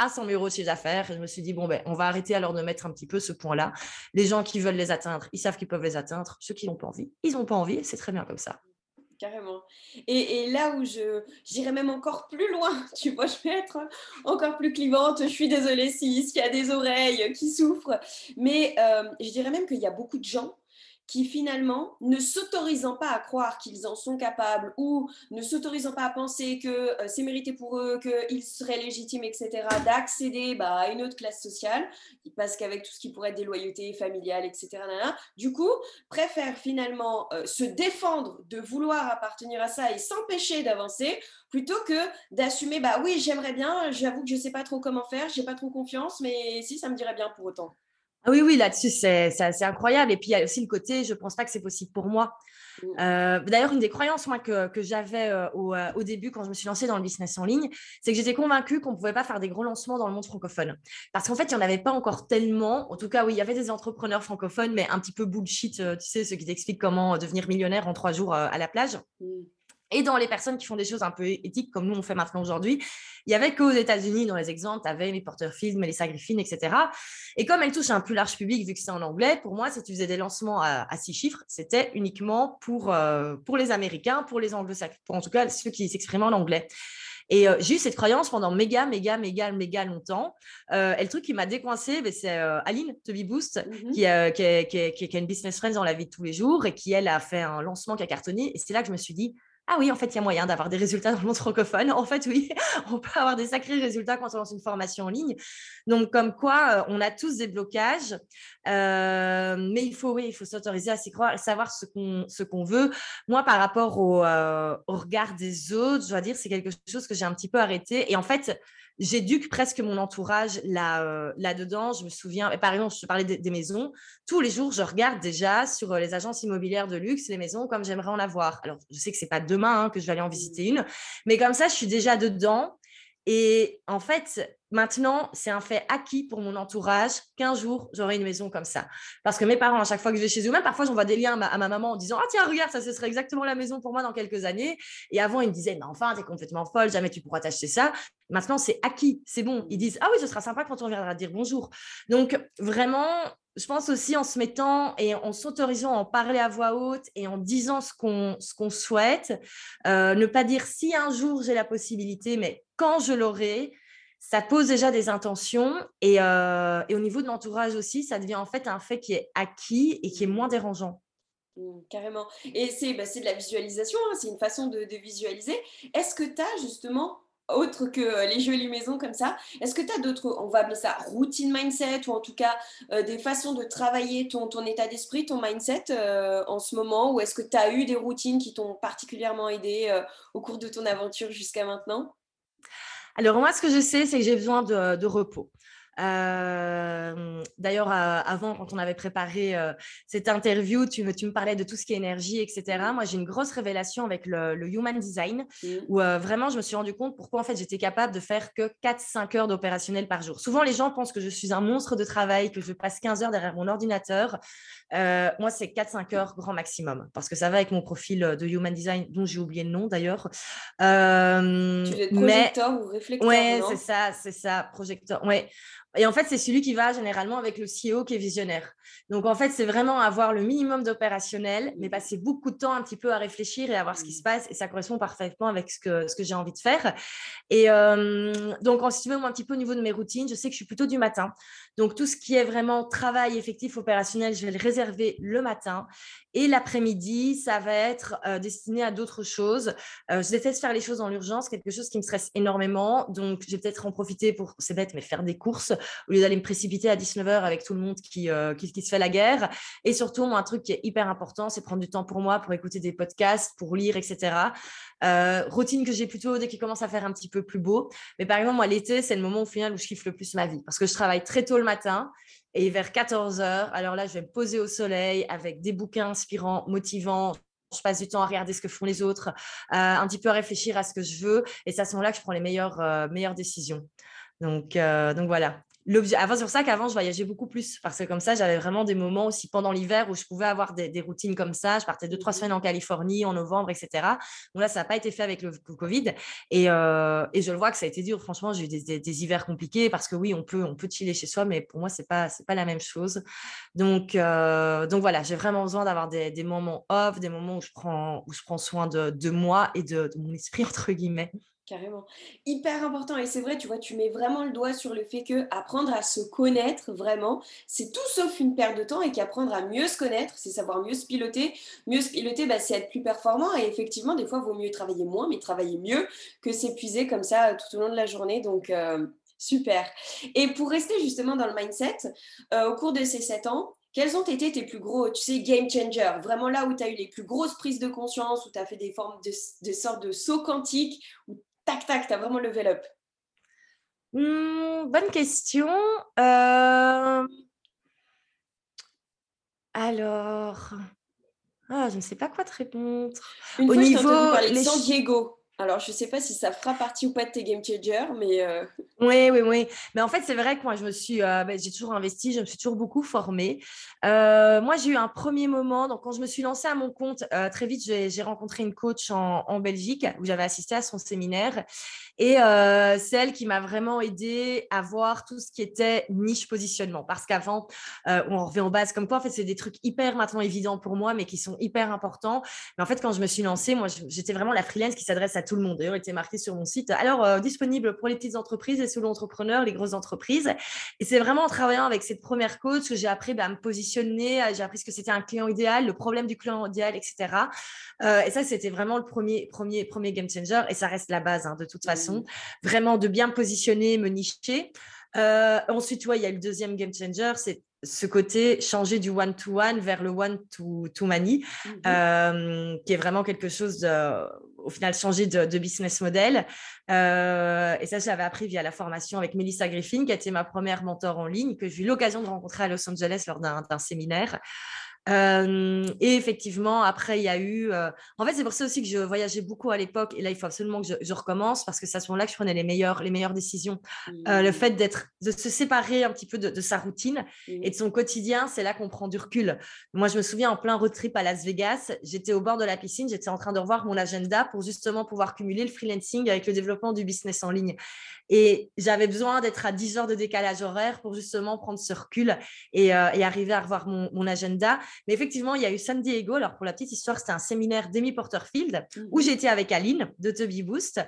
S2: à 100 000 euros de chiffre d'affaires. Je me suis dit, bon, ben, on va arrêter alors de mettre un petit peu ce point-là. Les gens qui veulent les atteindre, ils savent qu'ils peuvent les atteindre. Ceux qui n'ont pas envie, ils n'ont pas envie. C'est très bien comme ça.
S1: Carrément. Et, là où je j'irais même encore plus loin, (laughs) tu vois, je vais être encore plus clivante. Je suis désolée s'il y a des oreilles qui souffrent. Mais euh, je dirais même qu'il y a beaucoup de gens qui finalement, ne s'autorisant pas à croire qu'ils en sont capables ou ne s'autorisant pas à penser que euh, c'est mérité pour eux, qu'ils seraient légitimes, etc., d'accéder bah, à une autre classe sociale, parce qu'avec tout ce qui pourrait être des loyautés familiales, etc., du coup, préfèrent finalement euh, se défendre de vouloir appartenir à ça et s'empêcher d'avancer plutôt que d'assumer, bah oui, j'aimerais bien, j'avoue que je ne sais pas trop comment faire, j'ai pas trop confiance, mais si, ça me dirait bien pour autant.
S2: Ah oui, oui, là-dessus, c'est incroyable. Et puis, il y a aussi le côté, je ne pense pas que c'est possible pour moi. Mmh. Euh, d'ailleurs, une des croyances moi, que, que j'avais euh, au, euh, au, début, quand je me suis lancée dans le business en ligne, c'est que j'étais convaincue qu'on ne pouvait pas faire des gros lancements dans le monde francophone. Parce qu'en fait, il n'y en avait pas encore tellement. En tout cas, oui, il y avait des entrepreneurs francophones, mais un petit peu bullshit, tu sais, ceux qui t'expliquent comment devenir millionnaire en trois jours à la plage. Et dans les personnes qui font des choses un peu éthiques, comme nous on fait maintenant aujourd'hui, il y avait qu'aux États-Unis, dans les exemples, tu avais les Porterfield, les Griffin, etc. Et comme elle touche un plus large public, vu que c'est en anglais, pour moi, si tu faisais des lancements à, six chiffres, c'était uniquement pour, euh, pour les Américains, pour les anglo-saxons, en tout cas ceux qui s'expriment en anglais. Et euh, j'ai eu cette croyance pendant méga, méga, méga, méga longtemps. Euh, et le truc qui m'a décoincé, ben, c'est Aline, Toby Boost, mmh qui, qui, qui, a une business friend dans la vie de tous les jours et qui, elle, a fait un lancement qui a cartonné. Et c'est là que je me suis dit, ah oui, en fait, il y a moyen d'avoir des résultats dans le monde francophone. En fait, oui, (laughs) on peut avoir des sacrés résultats quand on lance une formation en ligne. Donc, comme quoi, euh, on a tous des blocages, euh, mais il faut, oui, il faut s'autoriser à s'y croire, savoir ce qu'on ce qu'on veut. Moi, par rapport au, euh, au regard des autres, je dois dire, c'est quelque chose que j'ai un petit peu arrêté. Et en fait, j'éduque presque mon entourage là, euh, là-dedans. Je me souviens, par exemple, je te parlais des, maisons. Tous les jours, je regarde déjà sur euh, les agences immobilières de luxe les maisons comme j'aimerais en avoir. Alors, je sais que c'est pas demain hein, que je vais aller en visiter une, mais comme ça, je suis déjà dedans. Et en fait, Maintenant, c'est un fait acquis pour mon entourage qu'un jour, j'aurai une maison comme ça. Parce que mes parents, à chaque fois que je vais chez eux, même parfois, j'envoie des liens à ma, maman en disant Ah, tiens, regarde, ça, ce serait exactement la maison pour moi dans quelques années. Et avant, ils me disaient Mais enfin, t'es complètement folle, jamais tu pourras t'acheter ça. Maintenant, c'est acquis, c'est bon. Ils disent Ah oui, ce sera sympa quand on viendra dire bonjour. Donc, vraiment, je pense aussi en se mettant et en s'autorisant à en parler à voix haute et en disant ce qu'on qu'on souhaite, euh, ne pas dire si un jour j'ai la possibilité, mais quand je l'aurai, ça pose déjà des intentions euh, et, au niveau de l'entourage aussi, ça devient en fait un fait qui est acquis et qui est moins dérangeant.
S1: Mmh, carrément. Et c'est bah, de la visualisation, hein, c'est une façon de, visualiser. Est-ce que tu as justement, autre que euh, les jolies maisons comme ça, est-ce que tu as d'autres, on va appeler ça routine mindset, ou en tout cas euh, des façons de travailler ton, ton état d'esprit, ton mindset en ce moment, ou est-ce que tu as eu des routines qui t'ont particulièrement aidé au cours de ton aventure jusqu'à maintenant?
S2: Alors moi, ce que je sais, c'est que j'ai besoin de repos. Euh, d'ailleurs, avant, quand on avait préparé euh, cette interview, tu me, tu me parlais de tout ce qui est énergie, etc. Moi, j'ai une grosse révélation avec le, Human Design, mmh. où vraiment, je me suis rendu compte pourquoi en fait j'étais capable de faire que 4-5 heures d'opérationnel par jour. Souvent, les gens pensent que je suis un monstre de travail, que je passe 15 heures derrière mon ordinateur. moi, c'est 4-5 heures grand maximum, parce que ça va avec mon profil de Human Design, dont j'ai oublié le nom d'ailleurs. tu
S1: es projecteur ou réflecteur
S2: Ouais, c'est ça, c'est ça, projecteur. Ouais. Et en fait, c'est celui qui va généralement avec le CEO qui est visionnaire. Donc, en fait, c'est vraiment avoir le minimum d'opérationnel, mais passer beaucoup de temps un petit peu à réfléchir et à voir ce qui se passe. Et ça correspond parfaitement avec ce que, ce que j'ai envie de faire. Et euh, donc, en si tu veux, un petit peu au niveau de mes routines, je sais que je suis plutôt du matin. Donc, tout ce qui est vraiment travail effectif opérationnel, je vais le réserver le matin. Et l'après-midi, ça va être euh, destiné à d'autres choses. Euh, je déteste faire les choses dans l'urgence, quelque chose qui me stresse énormément. Donc, je vais peut-être en profiter pour, c'est bête, mais faire des courses au lieu d'aller me précipiter à 19h avec tout le monde qui, euh, qui, qui, se fait la guerre. Et surtout, moi, un truc qui est hyper important, c'est prendre du temps pour moi, pour écouter des podcasts, pour lire, etc. routine que j'ai plutôt dès qu'il commence à faire un petit peu plus beau. Mais par exemple, moi, l'été, c'est le moment au final où je kiffe le plus ma vie parce que je travaille très tôt le matin et vers 14 heures, alors là, je vais me poser au soleil avec des bouquins inspirants, motivants. Je passe du temps à regarder ce que font les autres, euh, un petit peu à réfléchir à ce que je veux. Et c'est à ce moment-là que je prends les meilleures, euh, meilleures décisions. Donc, euh, donc voilà avant, c'est pour ça qu'avant, je voyageais beaucoup plus. Parce que comme ça, j'avais vraiment des moments aussi pendant l'hiver où je pouvais avoir des, routines comme ça. Je partais deux, trois semaines en Californie, en novembre, etc. Donc là, ça n'a pas été fait avec le, Covid. Euh, et, je le vois que ça a été dur. Franchement, j'ai eu des, hivers compliqués parce que oui, on peut, on peut chiller chez soi, mais pour moi, ce n'est pas, pas la même chose. Donc, euh, donc voilà, j'ai vraiment besoin d'avoir des, moments off, des moments où je prends, où je prends soin de, moi et de, de mon esprit, (laughs) entre guillemets.
S1: Carrément. Hyper important. Et c'est vrai, tu vois, tu mets vraiment le doigt sur le fait que apprendre à se connaître vraiment, c'est tout sauf une perte de temps et qu'apprendre à mieux se connaître, c'est savoir mieux se piloter. Mieux se piloter, bah, c'est être plus performant. Et effectivement, des fois, il vaut mieux travailler moins, mais travailler mieux que s'épuiser comme ça tout au long de la journée. Donc, euh, super. Et pour rester justement dans le mindset, euh, au cours de ces sept ans, quels ont été tes plus gros, tu sais, game changers? Vraiment là où tu as eu les plus grosses prises de conscience, où tu as fait des formes de, sortes de sauts quantiques, où tac, tac, tu as vraiment level up
S2: mmh, Bonne question. Euh, alors, ah, je ne sais pas quoi te répondre.
S1: Au niveau les... San Diego. Alors, je ne sais pas si ça fera partie ou pas de tes game changers, mais.
S2: Euh, (laughs) oui, oui, oui. Mais en fait, c'est vrai que moi, je me suis, euh, ben, j'ai toujours investi, je me suis toujours beaucoup formée. Euh, moi, j'ai eu un premier moment. Donc, quand je me suis lancée à mon compte, très vite, j'ai rencontré une coach en, Belgique où j'avais assisté à son séminaire. Et c'est elle qui m'a vraiment aidée à voir tout ce qui était niche positionnement. Parce qu'avant, on revient en base comme quoi, en fait, c'est des trucs hyper maintenant évidents pour moi, mais qui sont hyper importants. Mais en fait, quand je me suis lancée, moi, j'étais vraiment la freelance qui s'adresse à tout le monde. D'ailleurs, il était marqué sur mon site. Alors, euh, disponible pour les petites entreprises, les solo-entrepreneurs, les grosses entreprises. Et c'est vraiment en travaillant avec cette première coach que j'ai appris bah, à me positionner, j'ai appris ce que c'était un client idéal, le problème du client idéal, etc. Euh, et ça, c'était vraiment le premier, premier, premier game changer. Et ça reste la base, hein, de toute façon. Vraiment de bien me positionner, me nicher. Euh, ensuite, tu vois, il y a le deuxième game changer, c'est ce côté changer du one-to-one vers le one-to-many, mmh euh, qui est vraiment quelque chose, de, au final, changer de, business model. Euh, et ça, j'avais appris via la formation avec Melissa Griffin, qui a été ma première mentor en ligne, que j'ai eu l'occasion de rencontrer à Los Angeles lors d'un séminaire et effectivement, après, il y a eu. En fait, c'est pour ça aussi que je voyageais beaucoup à l'époque. Et là, il faut absolument que je, recommence parce que c'est à ce moment-là que je prenais les meilleures, les meilleures décisions. le mmh. fait d'être, de se séparer un petit peu de, sa routine mmh. et de son quotidien, c'est là qu'on prend du recul. Moi, je me souviens en plein road trip à Las Vegas, j'étais au bord de la piscine, j'étais en train de revoir mon agenda pour justement pouvoir cumuler le freelancing avec le développement du business en ligne. Et j'avais besoin d'être à 10 heures de décalage horaire pour justement prendre ce recul et, arriver à revoir mon, mon agenda. Mais effectivement, il y a eu San Diego. Alors, pour la petite histoire, c'était un séminaire d'Amy Porterfield où mmh. j'étais avec Aline de Toby Boost.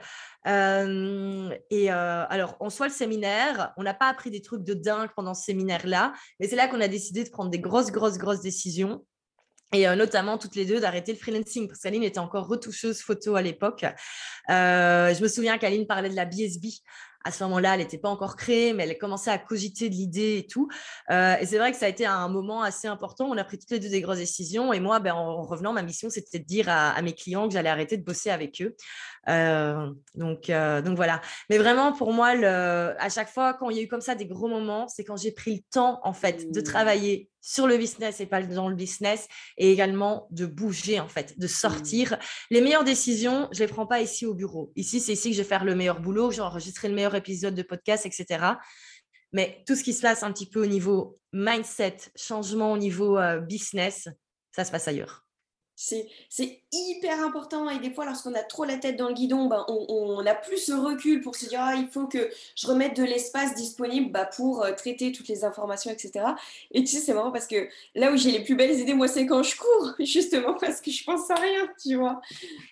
S2: Euh, et euh, alors, en soit le séminaire, on n'a pas appris des trucs de dingue pendant ce séminaire-là, mais c'est là qu'on a décidé de prendre des grosses, grosses, grosses décisions. Et euh, notamment toutes les deux d'arrêter le freelancing parce qu'Aline était encore retoucheuse photo à l'époque. je me souviens qu'Aline parlait de la BSB à ce moment-là, elle n'était pas encore créée, mais elle commençait à cogiter de l'idée et tout. Euh, et c'est vrai que ça a été un moment assez important. On a pris toutes les deux des grosses décisions. Et moi, ben, en revenant, ma mission, c'était de dire à, mes clients que j'allais arrêter de bosser avec eux. Euh, donc, euh, donc voilà. Mais vraiment, pour moi, le, à chaque fois, quand il y a eu comme ça des gros moments, c'est quand j'ai pris le temps, en fait, de mmh. travailler sur le business et pas dans le business, et également de bouger, en fait, de mmh. sortir. Les meilleures décisions, je les prends pas ici au bureau. Ici, c'est ici que je vais faire le meilleur boulot, j'ai enregistré le meilleur épisode de podcast, etc. Mais tout ce qui se passe un petit peu au niveau mindset, changement au niveau euh, business, ça se passe ailleurs.
S1: C'est hyper important et des fois lorsqu'on a trop la tête dans le guidon, ben, on, a plus ce recul pour se dire ah, il faut que je remette de l'espace disponible bah, pour euh, traiter toutes les informations, etc. Et tu sais, c'est marrant parce que là où j'ai les plus belles idées, moi, c'est quand je cours, (laughs) justement parce que je pense à rien, tu vois.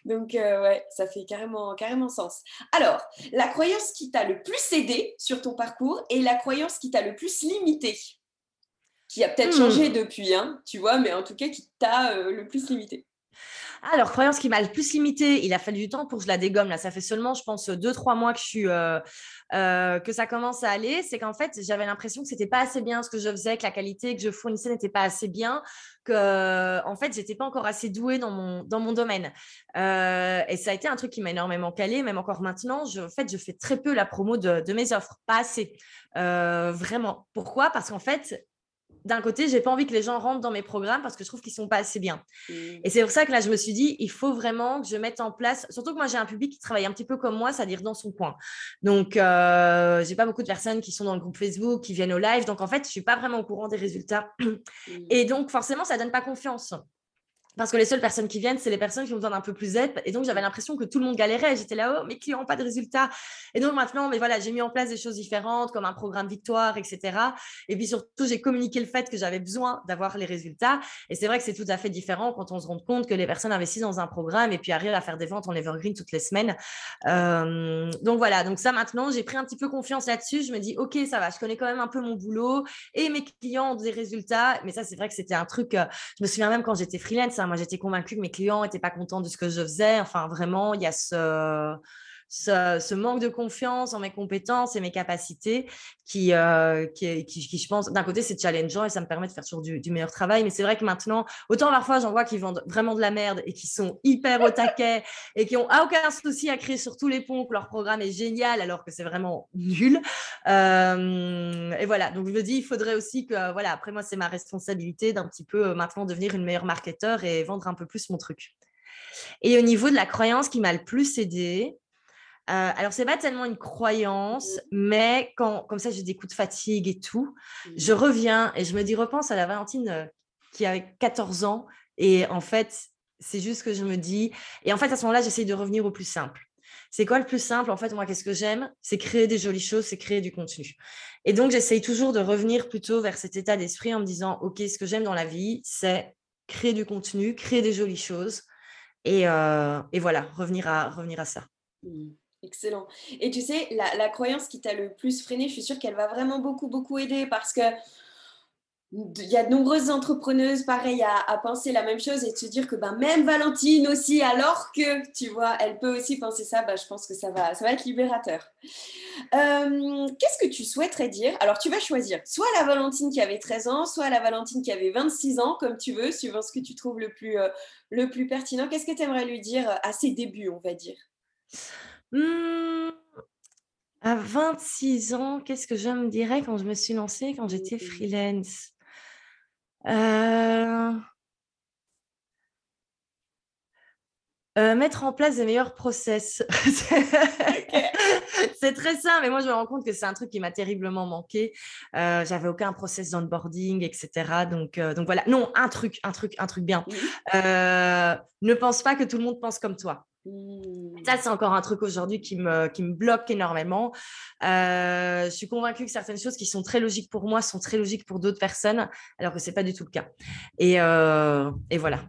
S1: Donc euh, ouais, ça fait carrément, carrément sens. Alors, la croyance qui t'a le plus aidé sur ton parcours et la croyance qui t'a le plus limité qui a peut-être changé hmm. depuis, hein, tu vois, mais en tout cas qui t'a euh, le plus limité.
S2: Alors, croyance qui m'a le plus limité, il a fallu du temps pour que je la dégomme. Là, ça fait seulement, je pense, deux, trois mois que je suis, euh, euh, que ça commence à aller. C'est qu'en fait, j'avais l'impression que c'était pas assez bien ce que je faisais, que la qualité que je fournissais n'était pas assez bien, que, en fait, j'étais pas encore assez douée dans mon, dans mon domaine. et ça a été un truc qui m'a énormément calé, même encore maintenant. Je, en fait, je fais très peu la promo de, de mes offres, pas assez. vraiment. Pourquoi? Parce qu'en fait, d'un côté, j'ai pas envie que les gens rentrent dans mes programmes parce que je trouve qu'ils sont pas assez bien. Mmh. Et c'est pour ça que là, je me suis dit, il faut vraiment que je mette en place, surtout que moi, j'ai un public qui travaille un petit peu comme moi, c'est-à-dire dans son coin. Donc, euh, j'ai pas beaucoup de personnes qui sont dans le groupe Facebook, qui viennent au live. Donc, en fait, je suis pas vraiment au courant des résultats. Mmh. Et donc, forcément, ça donne pas confiance. Parce que les seules personnes qui viennent, c'est les personnes qui ont besoin d'un peu plus d'aide. Et donc, j'avais l'impression que tout le monde galérait. J'étais là, oh, mes clients n'ont pas de résultats? Et donc, maintenant, mais voilà, j'ai mis en place des choses différentes, comme un programme victoire, etc. Et puis, surtout, j'ai communiqué le fait que j'avais besoin d'avoir les résultats. Et c'est vrai que c'est tout à fait différent quand on se rend compte que les personnes investissent dans un programme et puis arrivent à faire des ventes en evergreen toutes les semaines. Euh, donc, voilà. Donc, ça, maintenant, j'ai pris un petit peu confiance là-dessus. Je me dis, OK, ça va, je connais quand même un peu mon boulot et mes clients ont des résultats. Mais ça, c'est vrai que c'était un truc, euh, je me souviens même quand j'étais freelance, moi, j'étais convaincue que mes clients n'étaient pas contents de ce que je faisais. Enfin, vraiment, il y a ce, ce, manque de confiance en mes compétences et mes capacités qui, euh, qui, qui, je pense, d'un côté, c'est challengeant et ça me permet de faire toujours du, meilleur travail. Mais c'est vrai que maintenant, autant parfois, j'en vois qui vendent vraiment de la merde et qui sont hyper au taquet (laughs) et qui ont aucun souci à créer sur tous les ponts que leur programme est génial alors que c'est vraiment nul. Euh, et voilà, donc je me dis, il faudrait aussi que, voilà, après moi, c'est ma responsabilité d'un petit peu euh, maintenant devenir une meilleure marketeur et vendre un peu plus mon truc. Et au niveau de la croyance qui m'a le plus aidé, euh, alors, c'est pas tellement une croyance, mmh. mais quand, comme ça, j'ai des coups de fatigue et tout, je mmh. reviens et je me dis, repense à la Valentine euh, qui avait 14 ans. Et en fait, c'est juste que je me dis. Et en fait, à ce moment-là, j'essaye de revenir au plus simple. C'est quoi le plus simple En fait, moi, qu'est-ce que j'aime? C'est créer des jolies choses, c'est créer du contenu. Et donc, j'essaye toujours de revenir plutôt vers cet état d'esprit en me disant, OK, ce que j'aime dans la vie, c'est créer du contenu, créer des jolies choses. Et, euh, et voilà, revenir à, revenir à ça.
S1: Excellent. Et tu sais, la, croyance qui t'a le plus freiné, je suis sûre qu'elle va vraiment beaucoup, beaucoup aider parce que il y a de nombreuses entrepreneuses, pareil, à, penser la même chose et de se dire que ben, même Valentine aussi, alors que, tu vois, elle peut aussi penser ça, ben, je pense que ça va, ça va être libérateur. Euh, qu'est-ce que tu souhaiterais dire? Alors, tu vas choisir soit la Valentine qui avait 13 ans, soit la Valentine qui avait 26 ans, comme tu veux, suivant ce que tu trouves le plus, euh, le plus pertinent. Qu'est-ce que tu aimerais lui dire à ses débuts, on va dire?
S2: Mmh, à 26 ans, qu'est-ce que je me dirais quand je me suis lancée, quand j'étais freelance? Euh euh, mettre en place des meilleurs process. (laughs) C'est très simple, mais moi je me rends compte que c'est un truc qui m'a terriblement manqué. Euh, j'avais aucun process d'onboarding, etc. Donc, donc voilà. Non, un truc, un truc, un truc bien. ne pense pas que tout le monde pense comme toi. Mmh. Ça, c'est encore un truc aujourd'hui qui me, qui me bloque énormément. Euh, je suis convaincue que certaines choses qui sont très logiques pour moi sont très logiques pour d'autres personnes, alors que ce n'est pas du tout le cas. Et, euh, et voilà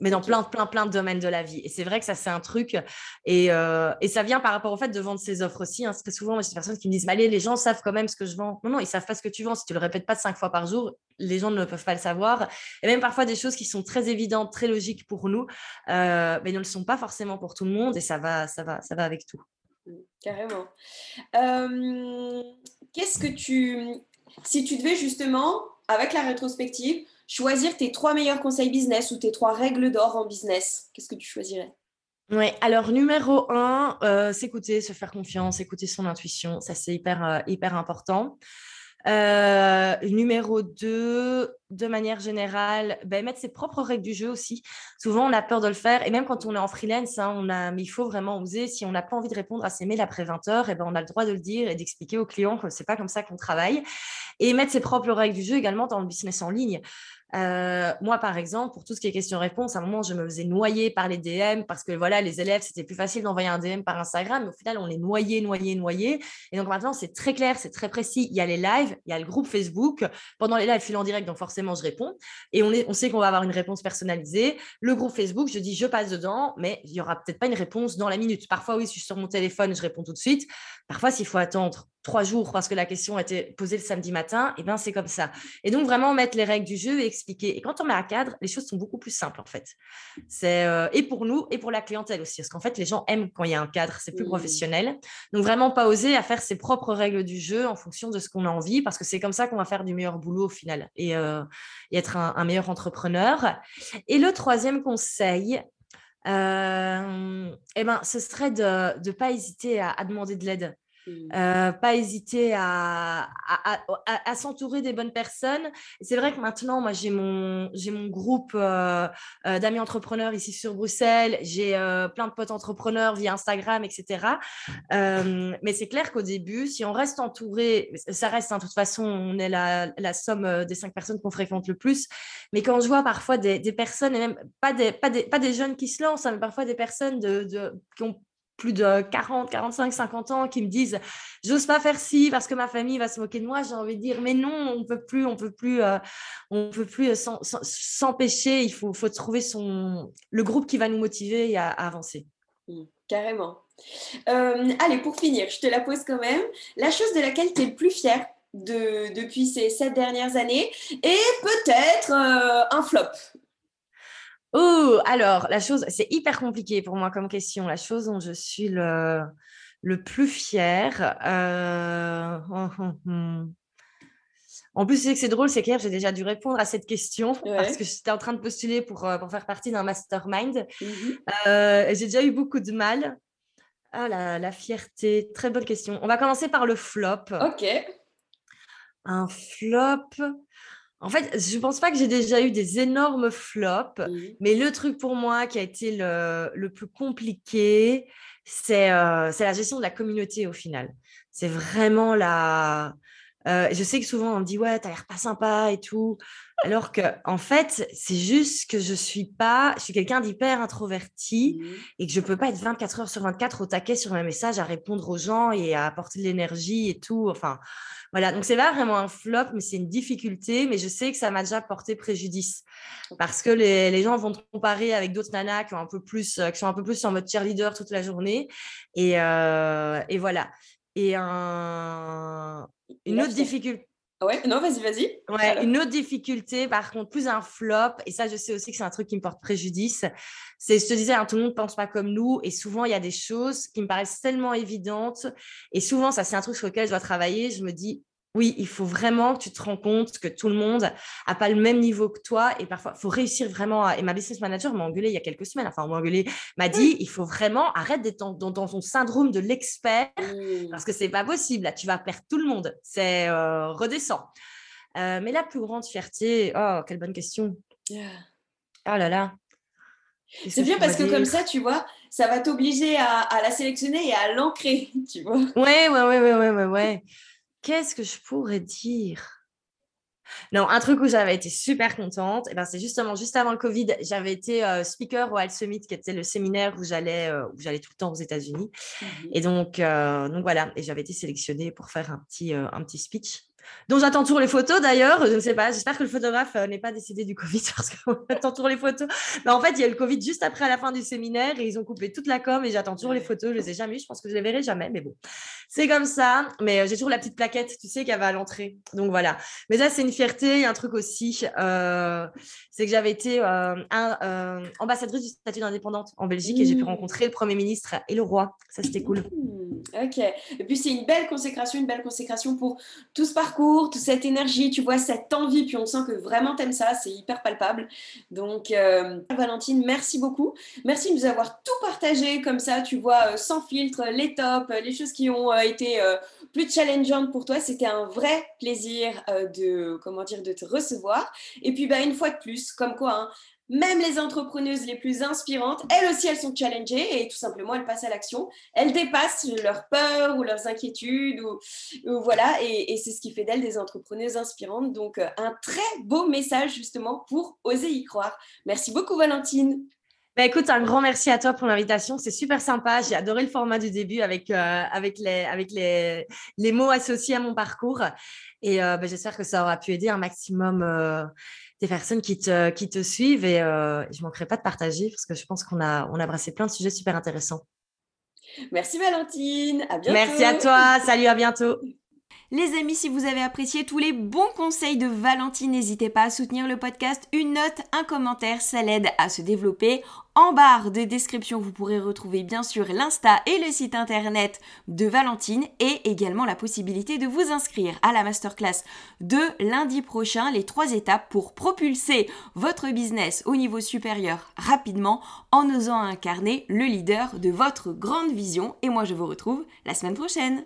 S2: mais dans plein, plein, plein de domaines de la vie. Et c'est vrai que ça, c'est un truc. Et, euh, et, ça vient par rapport au fait de vendre ses offres aussi. Hein. Très souvent, j'ai des personnes qui me disent, allez, les gens savent quand même ce que je vends. Non, non, ils savent pas ce que tu vends. Si tu le répètes pas cinq fois par jour, les gens ne peuvent pas le savoir. Et même parfois, des choses qui sont très évidentes, très logiques pour nous, euh, mais ne le sont pas forcément pour tout le monde. Et ça va, ça va, ça va avec tout.
S1: Mmh, carrément. Euh, qu'est-ce que tu... Si tu devais justement, avec la rétrospective, choisir tes trois meilleurs conseils business ou tes trois règles d'or en business, qu'est-ce que tu choisirais?
S2: Oui, alors numéro un, euh, s'écouter, se faire confiance, écouter son intuition, ça c'est hyper, euh, hyper important. Euh, numéro 2, de manière générale, ben, mettre ses propres règles du jeu aussi. Souvent, on a peur de le faire. Et même quand on est en freelance, hein, on a, mais il faut vraiment oser. Si on n'a pas envie de répondre à ses mails après 20 heures, et ben, on a le droit de le dire et d'expliquer aux clients que ce n'est pas comme ça qu'on travaille. Et mettre ses propres règles du jeu également dans le business en ligne. Euh, moi, par exemple, pour tout ce qui est question-réponse, à un moment, je me faisais noyer par les DM parce que voilà, les élèves, c'était plus facile d'envoyer un DM par Instagram, mais au final, on les noyait, noyait, noyait. Et donc maintenant, c'est très clair, c'est très précis. Il y a les lives, il y a le groupe Facebook. Pendant les lives, je suis en direct, donc forcément, je réponds. Et on, sait qu'on va avoir une réponse personnalisée. Le groupe Facebook, je dis, je passe dedans, mais il n'y aura peut-être pas une réponse dans la minute. Parfois, oui, je suis sur mon téléphone, je réponds tout de suite. Parfois, s'il faut attendre trois jours parce que la question a été posée le samedi matin, et eh ben c'est comme ça. Et donc vraiment mettre les règles du jeu et expliquer. Et quand on met un cadre, les choses sont beaucoup plus simples en fait. C'est euh, et pour nous et pour la clientèle aussi, parce qu'en fait les gens aiment quand il y a un cadre, c'est plus mmh. professionnel. Donc vraiment pas oser à faire ses propres règles du jeu en fonction de ce qu'on a envie, parce que c'est comme ça qu'on va faire du meilleur boulot au final et, euh, être un, meilleur entrepreneur. Et le troisième conseil, eh ben, ce serait de ne pas hésiter à demander de l'aide. Euh, pas hésiter à, à, s'entourer des bonnes personnes. C'est vrai que maintenant, moi, j'ai mon, j'ai mon groupe euh, euh, d'amis entrepreneurs ici sur Bruxelles. J'ai plein de potes entrepreneurs via Instagram, etc. mais c'est clair qu'au début, si on reste entouré, ça reste, hein, de toute façon, on est la, la somme des cinq personnes qu'on fréquente le plus. Mais quand je vois parfois des, des personnes, et même pas des, pas des, pas des jeunes qui se lancent, hein, mais parfois des personnes de, de, qui ont plus de 40, 45, 50 ans qui me disent j'ose pas faire ci parce que ma famille va se moquer de moi, j'ai envie de dire mais non, on peut plus, on peut plus, euh, on peut plus euh, s'empêcher. Il faut, trouver son le groupe qui va nous motiver à, avancer.
S1: Mmh, carrément. Euh, allez, pour finir, je te la pose quand même. La chose de laquelle tu es le plus fier de, depuis ces sept dernières années et peut-être un flop
S2: Oh, alors, la chose, c'est hyper compliqué pour moi comme question. La chose dont je suis le, le plus fière. Euh, hum, hum, hum. En plus, c'est drôle, c'est clair, j'ai déjà dû répondre à cette question (laughs) parce que j'étais en train de postuler pour, euh, pour faire partie d'un mastermind. Mmh euh, j'ai déjà eu beaucoup de mal. Ah, la, la, fierté, très bonne question. On va commencer par le flop.
S1: Ok.
S2: Un flop. En fait, je ne pense pas que j'ai déjà eu des énormes flops, mmh mais le truc pour moi qui a été le, plus compliqué, euh, c'est la gestion de la communauté au final. C'est vraiment la. Euh, je sais que souvent on me dit ouais, t'as l'air pas sympa et tout. Alors que, en fait, c'est juste que je suis pas, je suis quelqu'un d'hyper introverti mmh et que je peux pas être 24 heures sur 24 au taquet sur mes messages à répondre aux gens et à apporter de l'énergie et tout. Enfin, voilà. Donc, c'est pas vraiment un flop, mais c'est une difficulté. Mais je sais que ça m'a déjà porté préjudice parce que les, gens vont te comparer avec d'autres nanas qui ont un peu plus, euh, qui sont un peu plus en mode cheerleader toute la journée. Et, euh, et voilà. Et un, une autre difficulté
S1: Ouais, non, vas-y, vas-y.
S2: Ouais, une autre difficulté, par contre, plus un flop, et ça, je sais aussi que c'est un truc qui me porte préjudice, c'est, je te disais, hein, tout le monde ne pense pas comme nous, et souvent, il y a des choses qui me paraissent tellement évidentes, et souvent, ça, c'est un truc sur lequel je dois travailler, je me dis, oui, il faut vraiment que tu te rends compte que tout le monde n'a pas le même niveau que toi. Et parfois, il faut réussir vraiment à... Et ma business manager m'a engueulé il y a quelques semaines. Enfin, m'a engueulé, m'a dit, il faut vraiment arrêter d'être dans, ton syndrome de l'expert mmh. parce que c'est pas possible. Là, tu vas perdre tout le monde. C'est euh, redescend. Euh, mais la plus grande fierté, oh, quelle bonne question. Oh là là.
S1: C'est bien parce que comme ça, tu vois, ça va t'obliger à, à, la sélectionner et à l'ancrer, (laughs) tu vois.
S2: Ouais, ouais, ouais, ouais, ouais, ouais. ouais. Qu'est-ce que je pourrais dire? Non, un truc où j'avais été super contente, et eh ben c'est justement juste avant le Covid, j'avais été euh, speaker au Al Summit, qui était le séminaire où j'allais euh, où j'allais tout le temps aux États-Unis. Mmh et donc, euh, donc voilà, et j'avais été sélectionnée pour faire un petit, un petit speech dont j'attends toujours les photos d'ailleurs. Je ne sais pas, j'espère que le photographe euh, n'est pas décédé du Covid (laughs) parce qu'on attend toujours les photos. Mais en fait, il y a eu le Covid juste après à la fin du séminaire et ils ont coupé toute la com et j'attends toujours les photos. Je ne les ai jamais Je pense que je les verrai jamais, mais bon, c'est comme ça. Mais euh, j'ai toujours la petite plaquette, tu sais, qu'elle va à l'entrée. Donc voilà. Mais ça, c'est une fierté. Il y a un truc aussi, euh, c'est que j'avais été un, ambassadrice du statut d'indépendante en Belgique et j'ai pu mmh. rencontrer le Premier ministre et le roi. Ça, c'était cool.
S1: Mmh. Ok. Et puis, c'est une belle consécration, une belle consécration pour tout ce parcours toute cette énergie, tu vois, cette envie, puis on sent que vraiment t'aimes ça, c'est hyper palpable. Donc, euh, Valentine, merci beaucoup. Merci de nous avoir tout partagé comme ça, tu vois, euh, sans filtre, les tops, les choses qui ont euh, été plus challengeantes pour toi. C'était un vrai plaisir de, comment dire, de te recevoir. Et puis, bah, une fois de plus, comme quoi, hein, même les entrepreneuses les plus inspirantes, elles aussi, elles sont challengées et tout simplement, elles passent à l'action. Elles dépassent leurs peurs ou leurs inquiétudes ou, voilà, et, c'est ce qui fait d'elles des entrepreneuses inspirantes. Donc, euh, un très beau message justement pour oser y croire. Merci beaucoup, Valentine.
S2: Bah, écoute, un grand merci à toi pour l'invitation. C'est super sympa. J'ai adoré le format du début avec, euh, avec, les, avec les, les, mots associés à mon parcours. Et euh, bah, j'espère que ça aura pu aider un maximum des personnes qui te, qui te suivent et euh, je ne manquerai pas de partager parce que je pense qu'on a, on a brassé plein de sujets super intéressants.
S1: Merci Valentine, à bientôt.
S2: Merci à toi, salut, à bientôt.
S1: Les amis, si vous avez apprécié tous les bons conseils de Valentine, n'hésitez pas à soutenir le podcast. Une note, un commentaire, ça l'aide à se développer. En barre de description, vous pourrez retrouver bien sûr l'Insta et le site internet de Valentine et également la possibilité de vous inscrire à la masterclass de lundi prochain, les trois étapes pour propulser votre business au niveau supérieur rapidement en osant incarner le leader de votre grande vision. Et moi, je vous retrouve la semaine prochaine.